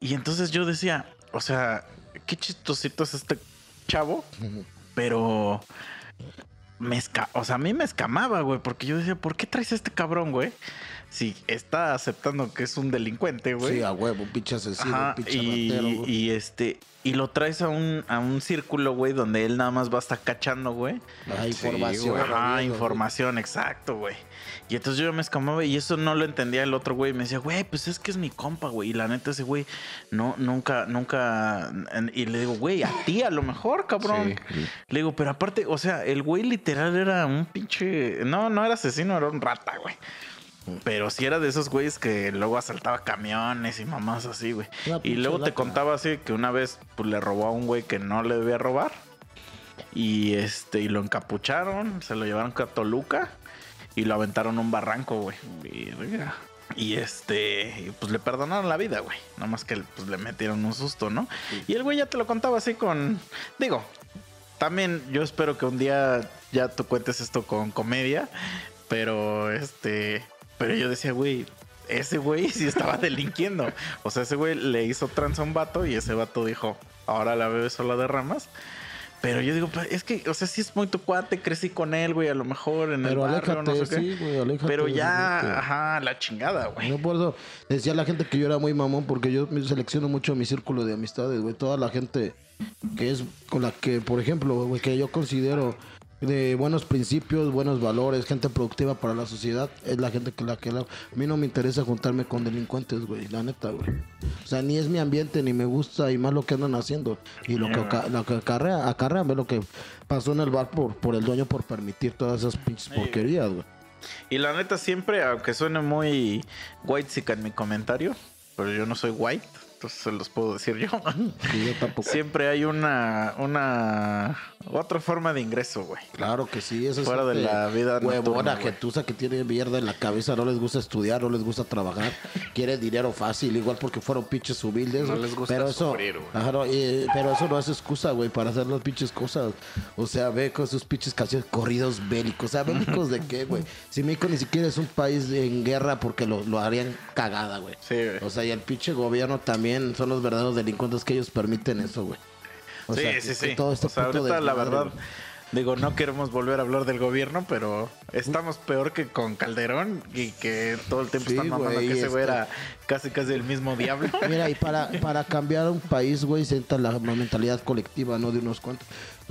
Y entonces yo decía, o sea, qué chistosito es este chavo, pero... Me esca o sea, a mí me escamaba, güey, porque yo decía, ¿por qué traes a este cabrón, güey? Si está aceptando que es un delincuente, güey. Sí, a huevo, pinche asesino, Ajá, pinche y, ratero, y este y lo traes a un, a un círculo, güey, donde él nada más va a estar cachando, güey. Sí, información. güey. Ajá, información, exacto, güey. Y entonces yo me escamaba y eso no lo entendía el otro güey. Me decía, güey, pues es que es mi compa, güey. Y la neta, ese güey, no, nunca, nunca. Y le digo, güey, a ti a lo mejor, cabrón. Sí. Le digo, pero aparte, o sea, el güey literal era un pinche. No, no era asesino, era un rata, güey. Pero sí era de esos güeyes que luego asaltaba camiones y mamás así, güey. Y luego te lata. contaba así que una vez pues, le robó a un güey que no le debía robar. Y este, y lo encapucharon, se lo llevaron a Toluca y lo aventaron a un barranco, güey. Y este, pues le perdonaron la vida, güey. Nada más que pues le metieron un susto, ¿no? Y el güey ya te lo contaba así con. Digo, también yo espero que un día ya tú cuentes esto con comedia. Pero este. Pero yo decía, güey, ese güey sí estaba delinquiendo. O sea, ese güey le hizo trans a un vato y ese vato dijo, ahora la bebé sola de ramas. Pero yo digo, "Pa- es que, o sea, sí es muy tu cuate, crecí con él, güey, a lo mejor en Pero el barrio, aléjate, no sé qué. sí, güey, aléjate. Pero ya, ajá, la chingada, güey. Yo por eso decía la gente que yo era muy mamón porque yo me selecciono mucho mi círculo de amistades, güey. Toda la gente que es con la que, por ejemplo, güey, que yo considero de buenos principios, buenos valores, gente productiva para la sociedad, es la gente que la que la- a mí no me interesa juntarme con delincuentes, güey, la neta, güey. O sea, ni es mi ambiente, ni me gusta, y más lo que andan haciendo. Y lo que, lo que acarrea, acarrea, ve lo que pasó en el bar por, por el dueño por permitir todas esas pinches porquerías, güey. Y la neta siempre, aunque suene muy white en mi comentario, pero yo no soy white. Entonces se los puedo decir yo. Sí, yo tampoco. Siempre hay una, una, otra forma de ingreso, güey. Claro que sí, eso Fuera de la vida huevona, gentuza que tiene mierda en la cabeza, no les gusta estudiar, no les gusta trabajar, quiere dinero fácil, igual porque fueron pinches humildes. No les gusta pero eso, sufrir, güey. Ajá, no, y- pero eso no es excusa, güey, para hacer las pinches cosas. O sea, ve con sus pinches canciones, corridos bélicos. O sea, bélicos de qué, güey. Si México ni siquiera es un país en guerra porque lo, lo harían cagada, güey. Sí, güey. O sea, y el pinche gobierno también son los verdaderos delincuentes que ellos permiten eso, güey. O sí, sea, sí, sí. Todo este o sea, ahorita la verdad, digo, no queremos volver a hablar del gobierno, pero estamos peor que con Calderón y que todo el tiempo Sí, están mamando güey, que ese güey este- era casi casi el mismo diablo. Mira, y para, para cambiar un país, güey, se entra la mentalidad colectiva, ¿no? De unos cuantos.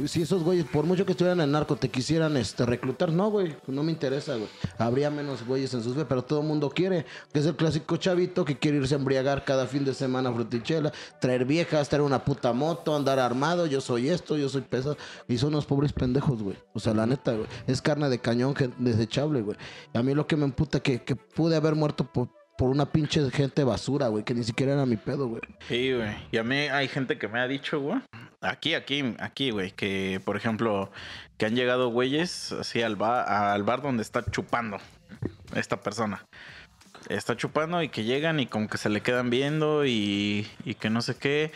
Si esos güeyes, por mucho que estuvieran en narco, te quisieran este, reclutar, no, güey, no me interesa, güey. Habría menos güeyes en sus fe, pero todo el mundo quiere. Que es el clásico chavito que quiere irse a embriagar cada fin de semana a frutichela, traer viejas, traer una puta moto, andar armado, yo soy esto, yo soy pesado. Y son unos pobres pendejos, güey. O sea, la neta, güey. Es carne de cañón desechable, güey. A mí lo que me emputa que, que pude haber muerto por, por una pinche gente basura, güey, que ni siquiera era mi pedo, güey. Sí, güey. Y a mí hay gente que me ha dicho, güey. Aquí, aquí, aquí, güey. Que, por ejemplo, que han llegado güeyes así al bar, al bar donde está chupando esta persona. Está chupando y que llegan y como que se le quedan viendo y, y que no sé qué.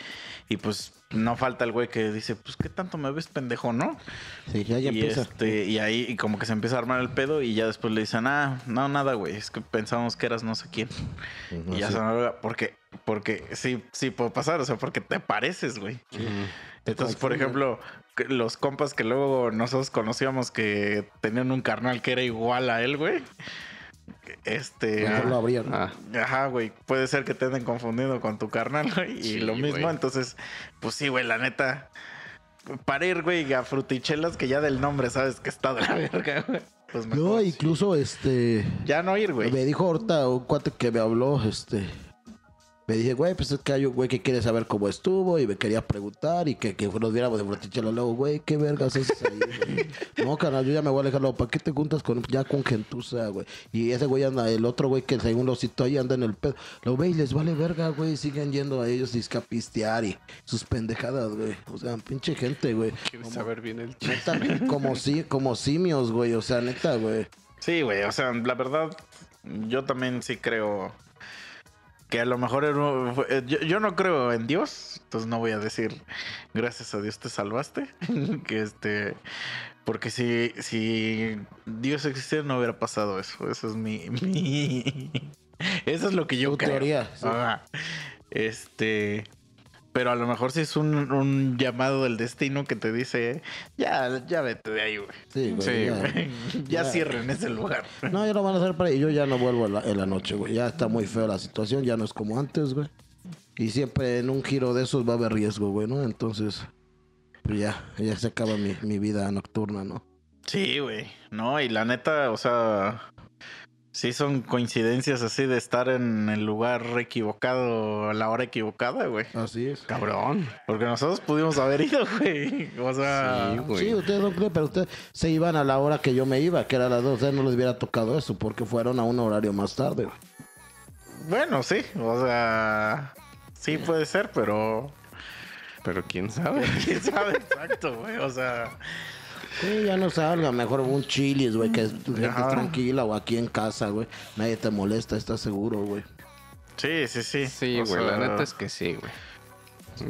Y pues no falta el güey que dice, pues qué tanto me ves pendejo, ¿no? Sí, ya, ya y empieza. este, y ahí y como que se empieza a armar el pedo y ya después le dicen, ah, no, nada, güey, es que pensábamos que eras no sé quién. Y ya sí. se me olvida, porque, porque sí, sí puede pasar, o sea, porque te pareces, güey. Entonces, por ejemplo, los compas que luego nosotros conocíamos que tenían un carnal que era igual a él, güey. Este. Mejor lo abrían. Ah, Ajá, güey. Puede ser que te anden confundido con tu carnal, güey. Y Sí, lo mismo, güey. entonces, pues sí, güey, la neta. Para ir, güey, a frutichelas que ya del nombre sabes que está de la verga, güey. Pues mejor No, sí. incluso este. Ya no ir, güey. Me dijo ahorita un cuate que me habló, este. Me dije, güey, pues es que hay un güey que quiere saber cómo estuvo y me quería preguntar y que, que nos viéramos de frutichela. Luego, güey, ¿qué vergas ahí? güey? no, canal, yo ya me voy a alejar. Luego, ¿Para qué te juntas con, ya con gentuza, güey? Y ese güey anda, el otro güey que según lo citó ahí anda en el pedo. Lo ve y les vale verga, güey. Siguen yendo a ellos y a pistear y sus pendejadas, güey. O sea, pinche gente, güey. ¿Quieres saber bien el chiste? Neta, como, si, como simios, güey. O sea, neta, güey. Sí, güey, o sea, la verdad, yo también sí creo que a lo mejor era eh, yo, yo no creo en Dios, entonces no voy a decir gracias a Dios te salvaste, que este, porque si, si Dios existiera no hubiera pasado eso, eso es mi, mi eso es lo que yo Tu creo. teoría, sí. Ajá. Este, pero a lo mejor sí es un, un llamado del destino que te dice, ya, ya vete de ahí, güey. Sí, güey. Sí, ya. ya Ya. cierren ese lugar. No, ya lo van a hacer para y yo ya no vuelvo en la, en la noche, güey. Ya está muy fea la situación, ya no es como antes, güey. Y siempre en un giro de esos va a haber riesgo, güey, ¿no? Entonces, pues ya, ya se acaba mi, mi vida nocturna, ¿no? Sí, güey. No, y la neta, o sea, sí son coincidencias así de estar en el lugar equivocado a la hora equivocada, güey. Así es. Cabrón. Porque nosotros pudimos haber ido, güey. O sea, Sí, güey. Sí, ustedes no creen, pero ustedes se iban a la hora que yo me iba, que era a las dos. Ustedes no les hubiera tocado eso porque fueron a un horario más tarde, güey. bueno, sí. O sea, sí puede ser, pero Pero quién sabe. quién sabe exacto, güey. O sea, Sí, ya no salga, mejor un chilis, güey, que es gente tranquila o aquí en casa, güey. Nadie te molesta, estás seguro, güey. sí, sí, sí. Sí, güey, la neta es que sí, güey.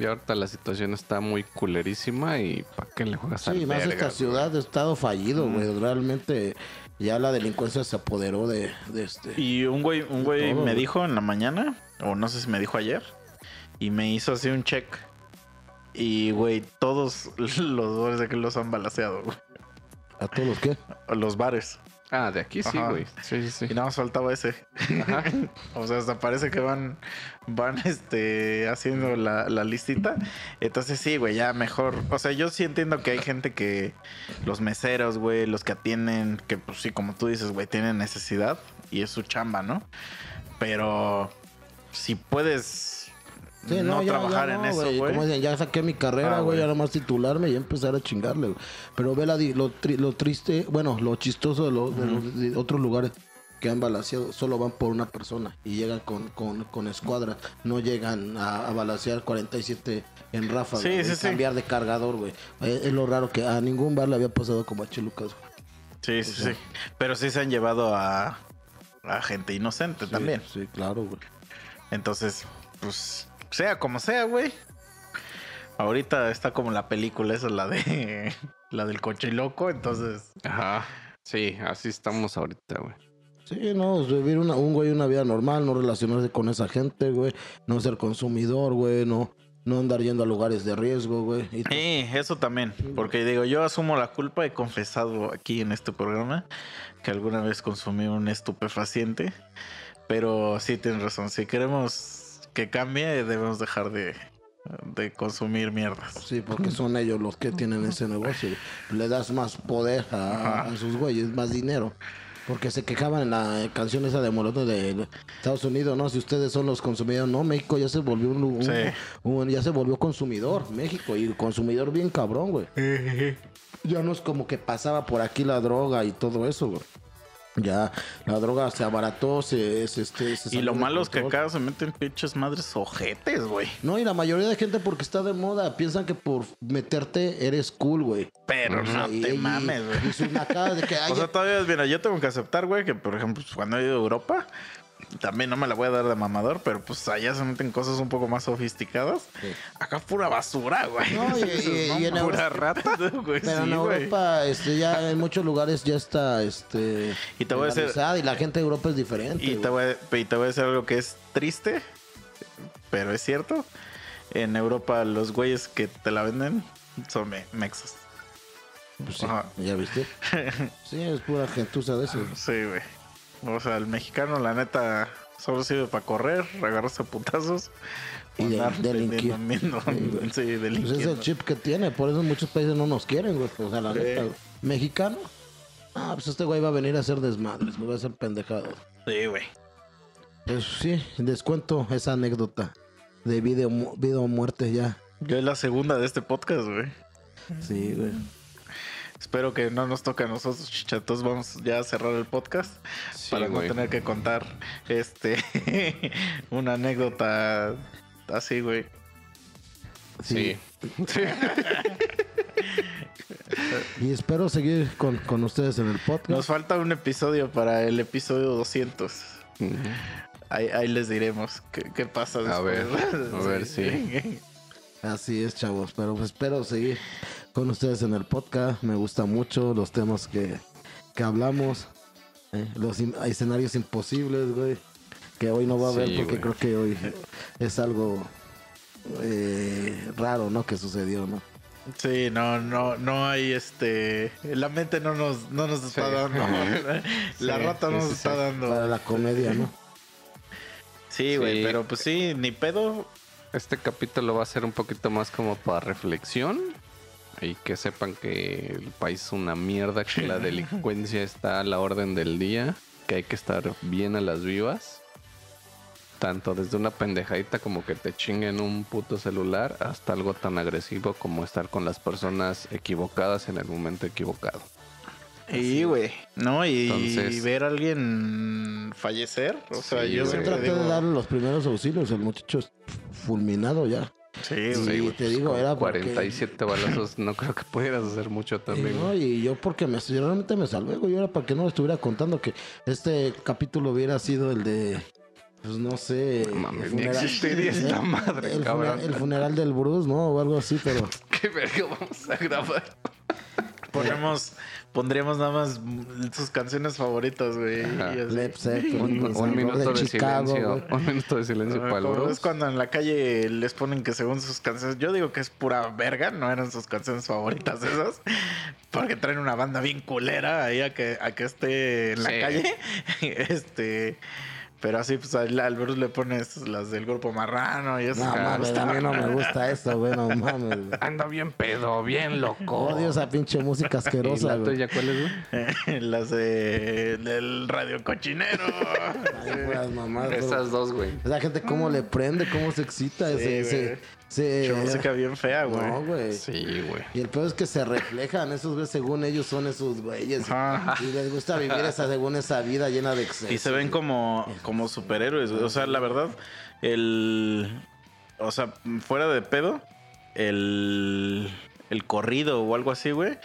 Y ahorita la situación está muy culerísima y ¿para qué le juegas al Sí, más verga, esta güey? ciudad de estado fallido, güey. Realmente ya la delincuencia se apoderó de, de este. Y un güey, un güey Todo, me güey. dijo en la mañana, o no sé si me dijo ayer, y me hizo así un check. Y, güey, todos los bares de aquí los han balaseado, güey. ¿A todos los qué? Los bares. Ah, de aquí sí, Ajá. güey. Sí, sí, sí. Y nada más faltaba ese. Ajá. O sea, hasta parece que van, van este, haciendo la, la listita. Entonces sí, güey, ya mejor. O sea, yo sí entiendo que hay gente que los meseros, güey, los que atienden, que pues sí, como tú dices, güey, tienen necesidad y es su chamba, ¿no? Pero si puedes Sí, no, ya- trabajar ya en eso, Como güey. dicen, ya saqué mi carrera, Ah, güey, güey. ya nomás titularme y empezar a chingarle, güey. Pero ve la, lo, tri- lo triste, bueno, lo chistoso de, lo- de los de otros lugares. que han balaseado solo van por una persona y llegan con, con, con escuadra. No llegan a, a balasear 47 en ráfaga. Sí, güey, sí, sí. cambiar de cargador, güey. Es lo raro que a ningún bar le había pasado como a Chilucas. güey. Sí, sí, sí. Pero sí se han llevado a, a gente inocente también. Sí, claro, güey. Entonces, pues, sea como sea, güey. Ahorita está como la película esa, la de la del coche loco, entonces. Ajá. Sí, así estamos ahorita, güey. Sí, no, vivir una, un güey una vida normal, no relacionarse con esa gente, güey, no ser consumidor, güey, no, no andar yendo a lugares de riesgo, güey. Sí, eso también. Porque digo, yo asumo la culpa. He confesado aquí en este programa que alguna vez consumí un estupefaciente. Pero sí tienes razón. Si queremos que cambie, debemos dejar de, de consumir mierdas. Sí, porque son ellos los que tienen ese negocio. Le das más poder a, a sus güeyes, más dinero. Porque se quejaban en la canción esa de Molotov de Estados Unidos, ¿no? Si ustedes son los consumidores, no, México ya se volvió un, un- Sí. un- ya se volvió consumidor, México, y consumidor bien cabrón, güey. Ya no es como que pasaba por aquí la droga y todo eso, güey. Ya la droga se abarató, se, se, se Y lo malo es que acá se meten pinches madres ojetes, güey. No, y la mayoría de gente porque está de moda piensan que por meterte eres cool, güey. Pero O sea, no te y- mames, güey. Y de que O sea, todavía, mira, yo tengo que aceptar, güey, que por ejemplo, cuando he ido a Europa, también no me la voy a dar de mamador, pero pues allá se meten cosas un poco más sofisticadas. Sí. Acá pura basura, güey. No, y- y- y en pura Europa- rata, güey. pero en güey. Europa, este, ya en muchos lugares ya está, este, Y te voy a decir- y la gente de Europa es diferente. Y te, voy a, y te voy a decir algo que es triste, pero es cierto. En Europa los güeyes que te la venden son me- mexas. Pues sí, Ajá. ya viste. Sí, es pura gentuza de eso. Sí, güey. O sea, el mexicano, la neta, solo sirve para correr, agarrarse a putazos. Y de- delinquir. vendiendo- güey. Sí, Pues es el chip que tiene, por eso muchos países no nos quieren, güey. O sea, la Sí. neta, güey. ¿Mexicano? Ah, pues este güey va a venir a hacer desmadres, no va a hacer pendejadas. Sí, güey. Pues sí, descuento esa anécdota de video, mu- vida o muerte ya. Yo es la segunda de este podcast, güey. Sí, güey. Espero que no nos toque a nosotros, chichatos. Vamos ya a cerrar el podcast Sí, para güey. no tener que contar este una anécdota así, güey. Sí. Y espero seguir con, con ustedes en el podcast. Nos falta un episodio para el episodio 200. Ujú. Ahí, ahí les diremos qué, qué pasa después. A ver, a ver, sí. Así es, chavos. Pero espero seguir con ustedes en el podcast. Me gusta mucho los temas que, que hablamos. eh, Los escenarios imposibles, güey. Que hoy no va a haber Sí, porque güey. creo que hoy es algo eh, raro, ¿no? Que sucedió, ¿no? Sí, no, no, no hay este. La mente no nos, no nos está Sí. dando. La Sí, rata no sí, nos sí, está dando. Para la comedia, ¿no? Sí, güey, Sí. pero pues sí, ni pedo. Este capítulo va a ser un poquito más como para reflexión. Y que sepan que el país es una mierda, que la delincuencia está a la orden del día, que hay que estar bien a las vivas. Tanto desde una pendejadita como que te chinguen un puto celular hasta algo tan agresivo como estar con las personas equivocadas en el momento equivocado. Y, güey, ¿no? Y Entonces- ver a alguien fallecer. O sea, Sí, yo siempre traté digo. de darle los primeros auxilios. El muchacho es fulminado ya. Sí, Sí, güey. te pues, digo, era porque- 47 balazos, no creo que pudieras hacer mucho Y, también. no, güey. y yo porque me yo realmente me salvé, güey. Yo era para que no me estuviera contando que este capítulo hubiera sido el de. Pues no sé. No mames, el ni existiría esta madre, el, cabrón. funeral, el funeral del Bruce, ¿no? O algo así, pero. ¿Qué verga vamos a grabar? Ponemos, pondríamos nada más sus canciones favoritas, güey. Un, minuto de Chicago, silencio. Un minuto de silencio Ah, para el es cuando en la calle les ponen que según sus canciones, yo digo que es pura verga, no eran sus canciones favoritas esas, porque traen una banda bien culera ahí a que, a que esté en la Sí. calle. Este, pero así pues al, al Bruce le pones las del grupo marrano y eso. No mames, a mí no me gusta esto, güey. No mames, güey. Anda bien pedo, bien loco. Odio esa pinche música ¿Y asquerosa, la güey. tuya cuál es, güey? las de, del radio cochinero. Ay, Esas dos, güey. Esa gente cómo le prende, cómo se excita. Sí, ese, ese- Sí. música bien fea, güey. No, güey. Sí, güey. Y el peor es que se reflejan, esos güeyes, según ellos son esos güeyes. Ajá. Y les gusta vivir esa, según esa vida llena de excesos. Y se ven como, como superhéroes, güey. O sea, la verdad, el. O sea, fuera de pedo, el. El corrido o algo así, güey.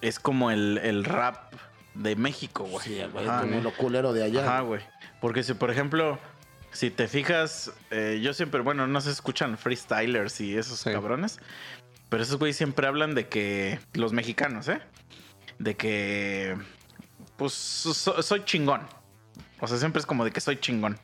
Es como el, el rap de México, güey. Sí, güey, Ajá, como lo culero de allá. Ajá, güey. Porque si, por ejemplo, si te fijas, eh, yo siempre, bueno, no se escuchan freestylers y esos Sí. cabrones, pero esos güeyes siempre hablan de que, los mexicanos, ¿eh? De que, pues, so- soy chingón. O sea, siempre es como de que soy chingón.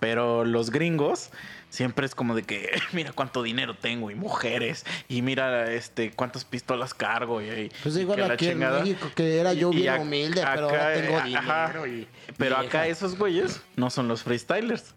Pero los gringos siempre es como de que mira cuánto dinero tengo y mujeres y mira este cuántas pistolas cargo y, y- Pues igual la en chingada. México, que era yo Y- y bien humilde, pero ahora tengo eh, dinero y Pero acá esos güeyes no son los freestylers.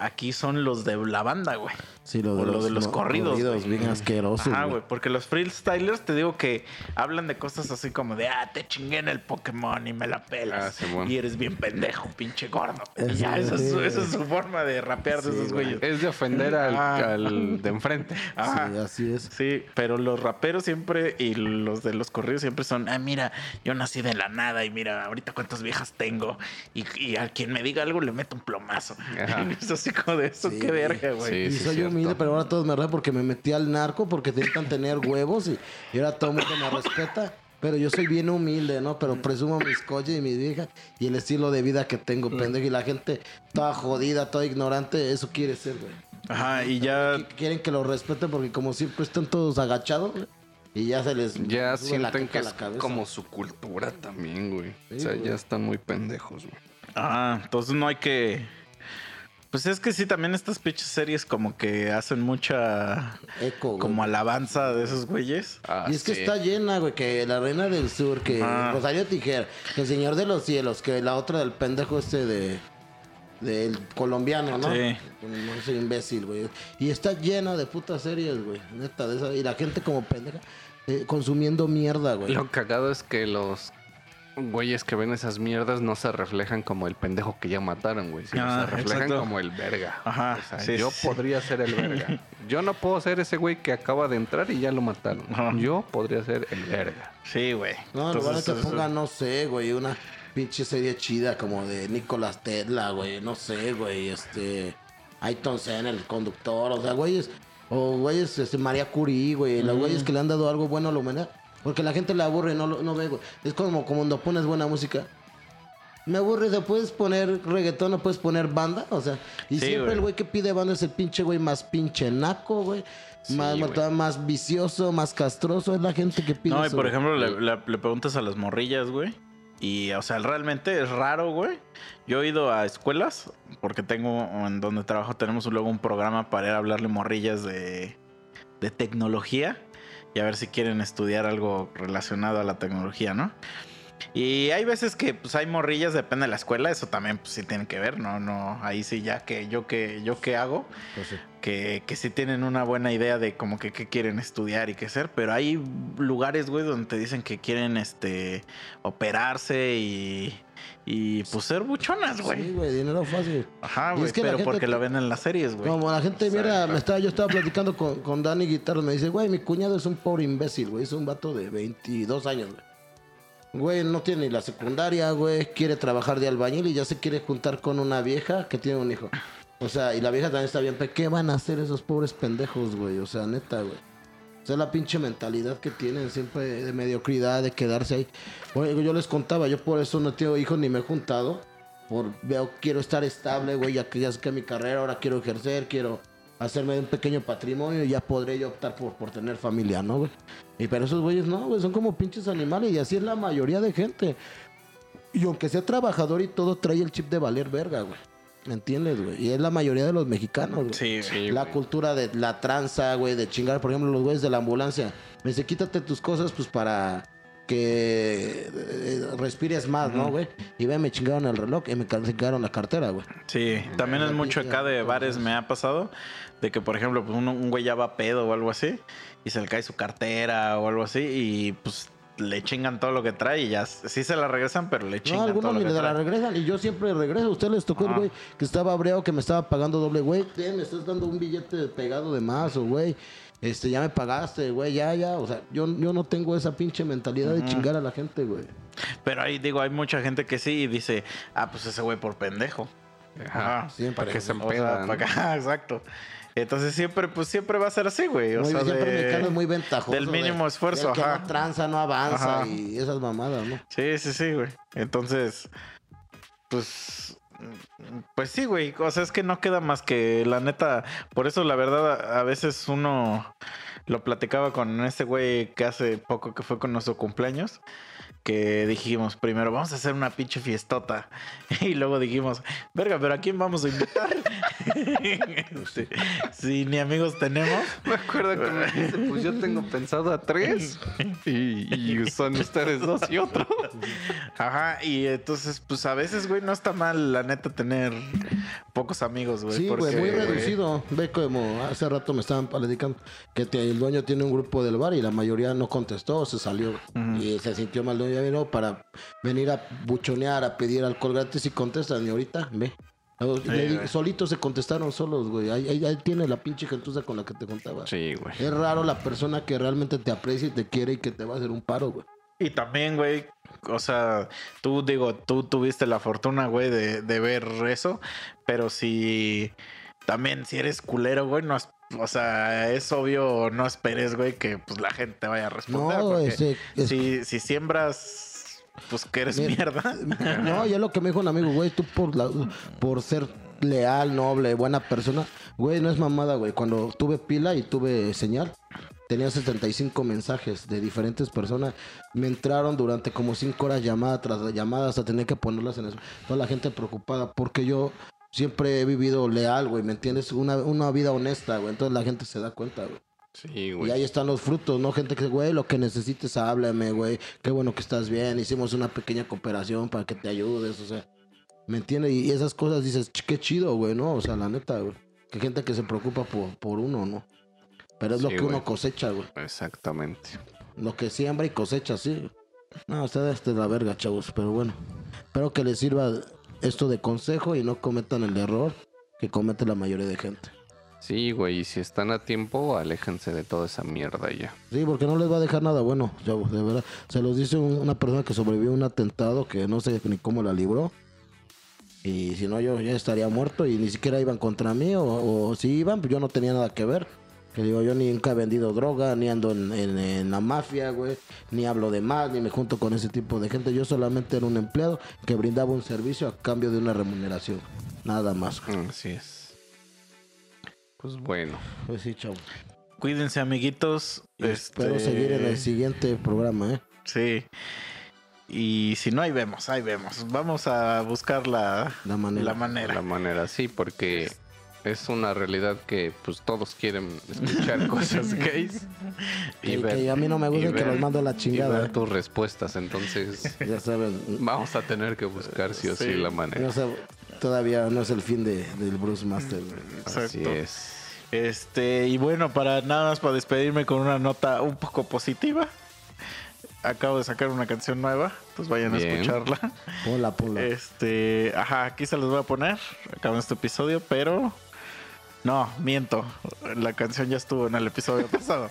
Aquí son los de la banda, güey. Sí, lo o lo de los corridos, güey. bien asquerosos. Ajá, güey. porque los freestylers te digo que hablan de cosas así como de, ah, te chingué en el Pokémon y me la pelas. Ah, y eres bien pendejo, pinche gordo. Y Eso ya, esa es, su- sí. esa es su forma de rapear de Sí, esos güey. güeyes. Es de ofender al, Ah. al de enfrente. Ajá. Sí, así es. Sí, pero los raperos siempre y los de los corridos siempre son, ah, mira, yo nací de la nada y mira, ahorita cuántas viejas tengo. Y, y a quien me diga algo le meto un plomazo. Ajá. es de eso, Sí, qué verga, güey. Sí, y sí, soy cierto. humilde, pero ahora todos me ríen porque me metí al narco, porque intentan tener huevos y, y ahora todo el mundo me respeta. Pero yo soy bien humilde, ¿no? Pero presumo mis coches y mis viejas y el estilo de vida que tengo, pendejo. Y la gente toda jodida, toda ignorante, eso quiere ser, güey. Ajá, y ya Qu- Quieren que los respeten porque como siempre están todos agachados, güey, y ya se les Ya sienten que es como su cultura también, güey. Sí, o sea, güey. ya están muy pendejos, güey. Ah, entonces no hay que. Pues es que sí, también estas pinches series como que hacen mucha. Eco, güey. como alabanza de esos güeyes. Ah, Y es que está llena, güey, que la reina del sur, que Ah. Rosario Tijera, que el señor de los cielos, que la otra del pendejo este de del colombiano, ¿no? Sí. No soy imbécil, güey. Y está llena de putas series, güey. Neta, de esa. Y la gente como pendeja eh, consumiendo mierda, güey. Lo cagado es que los güeyes que ven esas mierdas no se reflejan como el pendejo que ya mataron, güey. Sino Ah, se reflejan exacto. como el verga. Ajá, O sea, sí, yo sí. podría ser el verga. Yo no puedo ser ese güey que acaba de entrar y ya lo mataron. Ajá. Yo podría ser el verga. Sí, güey. No, en lugar Entonces, que ponga, no sé, güey, una pinche serie chida como de Nicolás Tesla, güey, no sé, güey, este, Ayton Senna, el conductor, o sea, güeyes, o güeyes, este, María Curie, güey, los güeyes que le han dado algo bueno a la humanidad, porque la gente le aburre, no, lo- no ve, güey, es como, cuando pones buena música. Me aburre, ¿te puedes poner reggaetón o puedes poner banda? O sea, y Sí, siempre güey. el güey que pide banda es el pinche güey más pinche naco, güey. Sí, más, güey. más vicioso, más castroso, es la gente que pide No, y por ejemplo, le, le- le preguntas a las morrillas, güey. Y, o sea, realmente es raro, güey. Yo he ido a escuelas, porque tengo, en donde trabajo, tenemos luego un programa para ir a hablarle morrillas de, de tecnología y a ver si quieren estudiar algo relacionado a la tecnología, ¿no? Y hay veces que pues hay morrillas, depende de la escuela, eso también pues sí tiene que ver, no, no, ahí sí ya que yo que yo qué hago, Pues sí. que, que sí tienen una buena idea de como que qué quieren estudiar y qué hacer, pero hay lugares, güey, donde te dicen que quieren este operarse y, y pues ser buchonas, güey. Sí, güey, dinero fácil. Ajá, güey, es que pero porque te- lo ven en las series, güey. Como la gente, mira, Exacto. me estaba, yo estaba platicando con, con Dani Guitarro, me dice, güey, mi cuñado es un pobre imbécil, güey, es un vato de 22 años, güey. Güey, no tiene ni la secundaria, güey, quiere trabajar de albañil y ya se quiere juntar con una vieja que tiene un hijo. O sea, y la vieja también está bien, pero ¿qué van a hacer esos pobres pendejos, güey? O sea, neta, güey. Sea, la pinche mentalidad que tienen siempre de mediocridad, de quedarse ahí. Güey, yo les contaba, yo por eso no tengo hijos ni me he juntado. Por, veo, quiero estar estable, güey, ya que ya saqué mi carrera, ahora quiero ejercer, quiero hacerme un pequeño patrimonio y ya podré yo optar por, por tener familia, ¿no, güey? Y pero esos güeyes no, güey, son como pinches animales y así es la mayoría de gente. Y aunque sea trabajador y todo, trae el chip de valer verga, güey. ¿Me entiendes, güey? Y es la mayoría de los mexicanos, güey. Sí, Sí, La güey. cultura de la tranza, güey, de chingar, por ejemplo, los güeyes de la ambulancia. Me dice, quítate tus cosas, pues para que eh, respires más, ¿no, güey? Y ve, me chingaron el reloj y me chingaron la cartera, güey. Sí, también es mucho acá de bares me ha pasado de que por ejemplo pues un, un güey ya va pedo o algo así y se le cae su cartera o algo así y pues le chingan todo lo que trae y ya sí se la regresan, pero le No, chingan todo algunos ni la regresan y yo siempre regreso. A usted les tocó el Ah. güey que estaba breado, que me estaba pagando doble, güey. Me estás dando un billete pegado de más, o güey. Este, ya me pagaste, güey, ya, ya. O sea, yo, yo no tengo esa pinche mentalidad de chingar a la gente, güey. Pero ahí digo, hay mucha gente que sí y dice, ah, pues ese güey por pendejo. Ajá. Ajá. Siempre. Para que se O sea, exacto. Entonces siempre, pues siempre va a ser así, güey. O Muy- sea, siempre de- el mexicano es muy ventajoso. del mínimo esfuerzo, El que ajá. no tranza, no avanza Ajá. y esas mamadas, ¿no? Sí, sí, sí, güey. Entonces, pues, pues sí, güey. O sea, es que no queda más que la neta. Por eso, la verdad, a veces uno lo platicaba con este güey que hace poco que fue con nuestro cumpleaños. Que dijimos, primero vamos a hacer una pinche fiestota. Y luego dijimos, verga, pero ¿a quién vamos a invitar? Sí, Si ni amigos tenemos. Me acuerdo que me dice, pues yo tengo pensado a tres. Y, y son ustedes dos y otro. Ajá, y entonces, pues a veces, güey, no está mal, la neta, tener pocos amigos, güey. Sí, güey, muy reducido. Ve como hace rato me estaban platicando que te- el dueño tiene un grupo del bar y la mayoría no contestó, se salió y se sintió mal. Dueño ya vino para venir a buchonear, a pedir alcohol gratis y contestan. Y ahorita, ve. Le solitos se contestaron solos, güey. Ahí, ahí- ahí tiene la pinche gentuza con la que te contaba. Sí, güey. Es raro la persona que realmente te aprecia y te quiere y que te va a hacer un paro, güey. Y también, güey, o sea, tú digo, tú tuviste la fortuna, güey, de, de ver eso, pero si también si eres culero, güey, no o sea, es obvio, no esperes, güey, que pues la gente te vaya a responder. No, porque ese- es- si, si siembras, pues que eres Mira, mierda. No, ya lo que me dijo un amigo, güey, tú por, la, por ser leal, noble, buena persona, güey, no es mamada, güey. Cuando tuve pila y tuve señal, tenía 75 mensajes de diferentes personas. Me entraron durante como 5 horas llamada tras llamada hasta tener que ponerlas en eso. Toda la gente preocupada porque yo siempre he vivido leal, güey, ¿me entiendes? Una, una vida honesta, güey. Entonces la gente se da cuenta, güey. Sí, Y güey. ahí están los frutos, ¿no? Gente que, güey, lo que necesites, háblame, güey. Qué bueno que estás bien. Hicimos una pequeña cooperación para que te ayudes, o sea. ¿Me entiendes? Y esas cosas dices, "Ch, qué chido, güey, ¿no? O sea, la neta, güey. Que gente que se preocupa por, por uno, ¿no? Pero es lo que güey. uno cosecha, güey. Exactamente. Lo que siembra y cosecha, sí. No, ustedes de la verga, chavos. Pero bueno. Espero que les sirva esto de consejo y no cometan el error que comete la mayoría de gente. Sí, güey. Y si están a tiempo, aléjense de toda esa mierda ya. Sí, porque no les va a dejar nada bueno, chavos, de verdad. Se los dice un- una persona que sobrevivió a un atentado que no sé ni cómo la libró. Y si no, yo ya estaría muerto y ni siquiera iban contra mí. O, o si iban, pues yo no tenía nada que ver. Que digo, yo ni nunca he vendido droga, ni ando en, en- en la mafia, güey. Ni hablo de más, ni me junto con ese tipo de gente. Yo solamente era un empleado que brindaba un servicio a cambio de una remuneración. Nada más. Así es. Pues bueno. Pues sí, chavo. Cuídense, amiguitos. Espero Este, seguir en el siguiente programa, ¿eh? Sí. Y si no, ahí vemos, ahí vemos. Vamos a buscar la, La manera. la manera. la manera, sí, porque es una realidad que pues todos quieren escuchar cosas gays Y que a mí no me gusta y que los mando a la y chingada. ver tus respuestas. Entonces, Ya saben, vamos a tener que buscar sí o sí, Sí. la manera. no sé, todavía no es el fin de, del Bruce Master. Así es. Este, y bueno, para nada más para despedirme con una nota un poco positiva. Acabo de sacar una canción nueva, entonces vayan Bien. a escucharla. Ponla, ponla. Este, ajá, aquí se los voy a poner, acabo en este episodio, pero no, miento. La canción ya estuvo en el episodio pasado.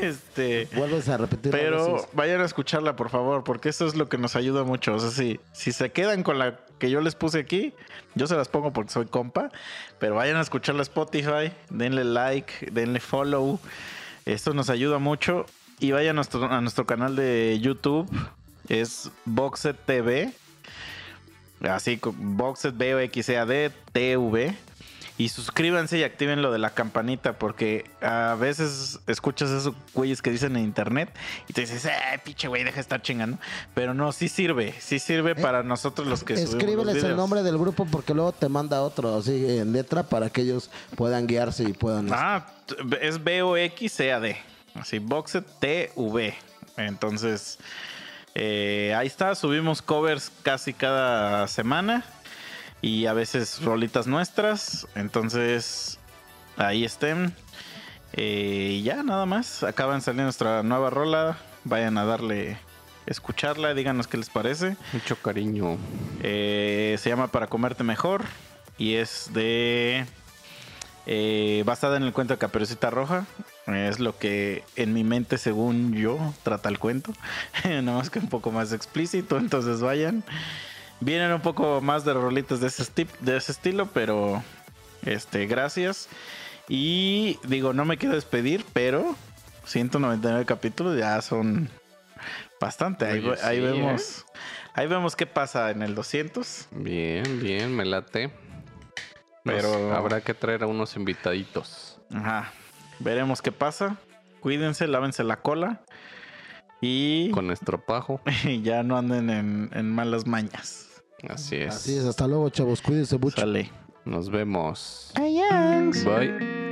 Este, Vuelves a repetir. pero vayan a escucharla, por favor, porque eso es lo que nos ayuda mucho. O sea, si, si se quedan con la que yo les puse aquí, yo se las pongo porque soy compa, pero vayan a escucharla a Spotify, denle like, denle follow. Esto nos ayuda mucho. Y vayan a nuestro, a nuestro canal de YouTube, es Boxet TV. Así, Boxet B O X E A D T V. Y suscríbanse y activen lo de la campanita porque a veces escuchas esos güeyes que dicen en internet y te dices, eh, pinche güey, deja de estar chingando. Pero no, sí sirve, sí sirve para nosotros los que los Escríbeles el nombre del grupo porque luego te manda otro así en letra para que ellos puedan guiarse y puedan. Ah, t- es B-O-X-C-A-D. Así, Boxet TV. Entonces, eh, ahí está. Subimos covers casi cada semana. Y a veces rolitas nuestras. Entonces, ahí estén. Eh, y ya, nada más. Acaban de salir nuestra nueva rola. Vayan a darle escucharla, díganos qué les parece. Mucho cariño. Eh, se llama Para comerte mejor y es de eh, basada en el cuento de Caperucita Roja. Es lo que en mi mente, según yo, trata el cuento. Nada más que un poco más explícito, entonces vayan. Vienen un poco más de rolitas de ese, esti- de ese estilo, pero este, gracias. Y digo, no me quiero despedir, pero 199 capítulos ya son bastante. Ahí, Oye, ahí sí, vemos. Ahí vemos qué pasa en el 200. Bien, bien, me late. Pero- Pero habrá que traer a unos invitaditos. Ajá. Veremos qué pasa. Cuídense, lávense la cola. Y Con estropajo. ya no anden en, en malas mañas. Así es. Así es, hasta luego, chavos. Cuídense mucho. Sale. Nos vemos. Adiós. Bye.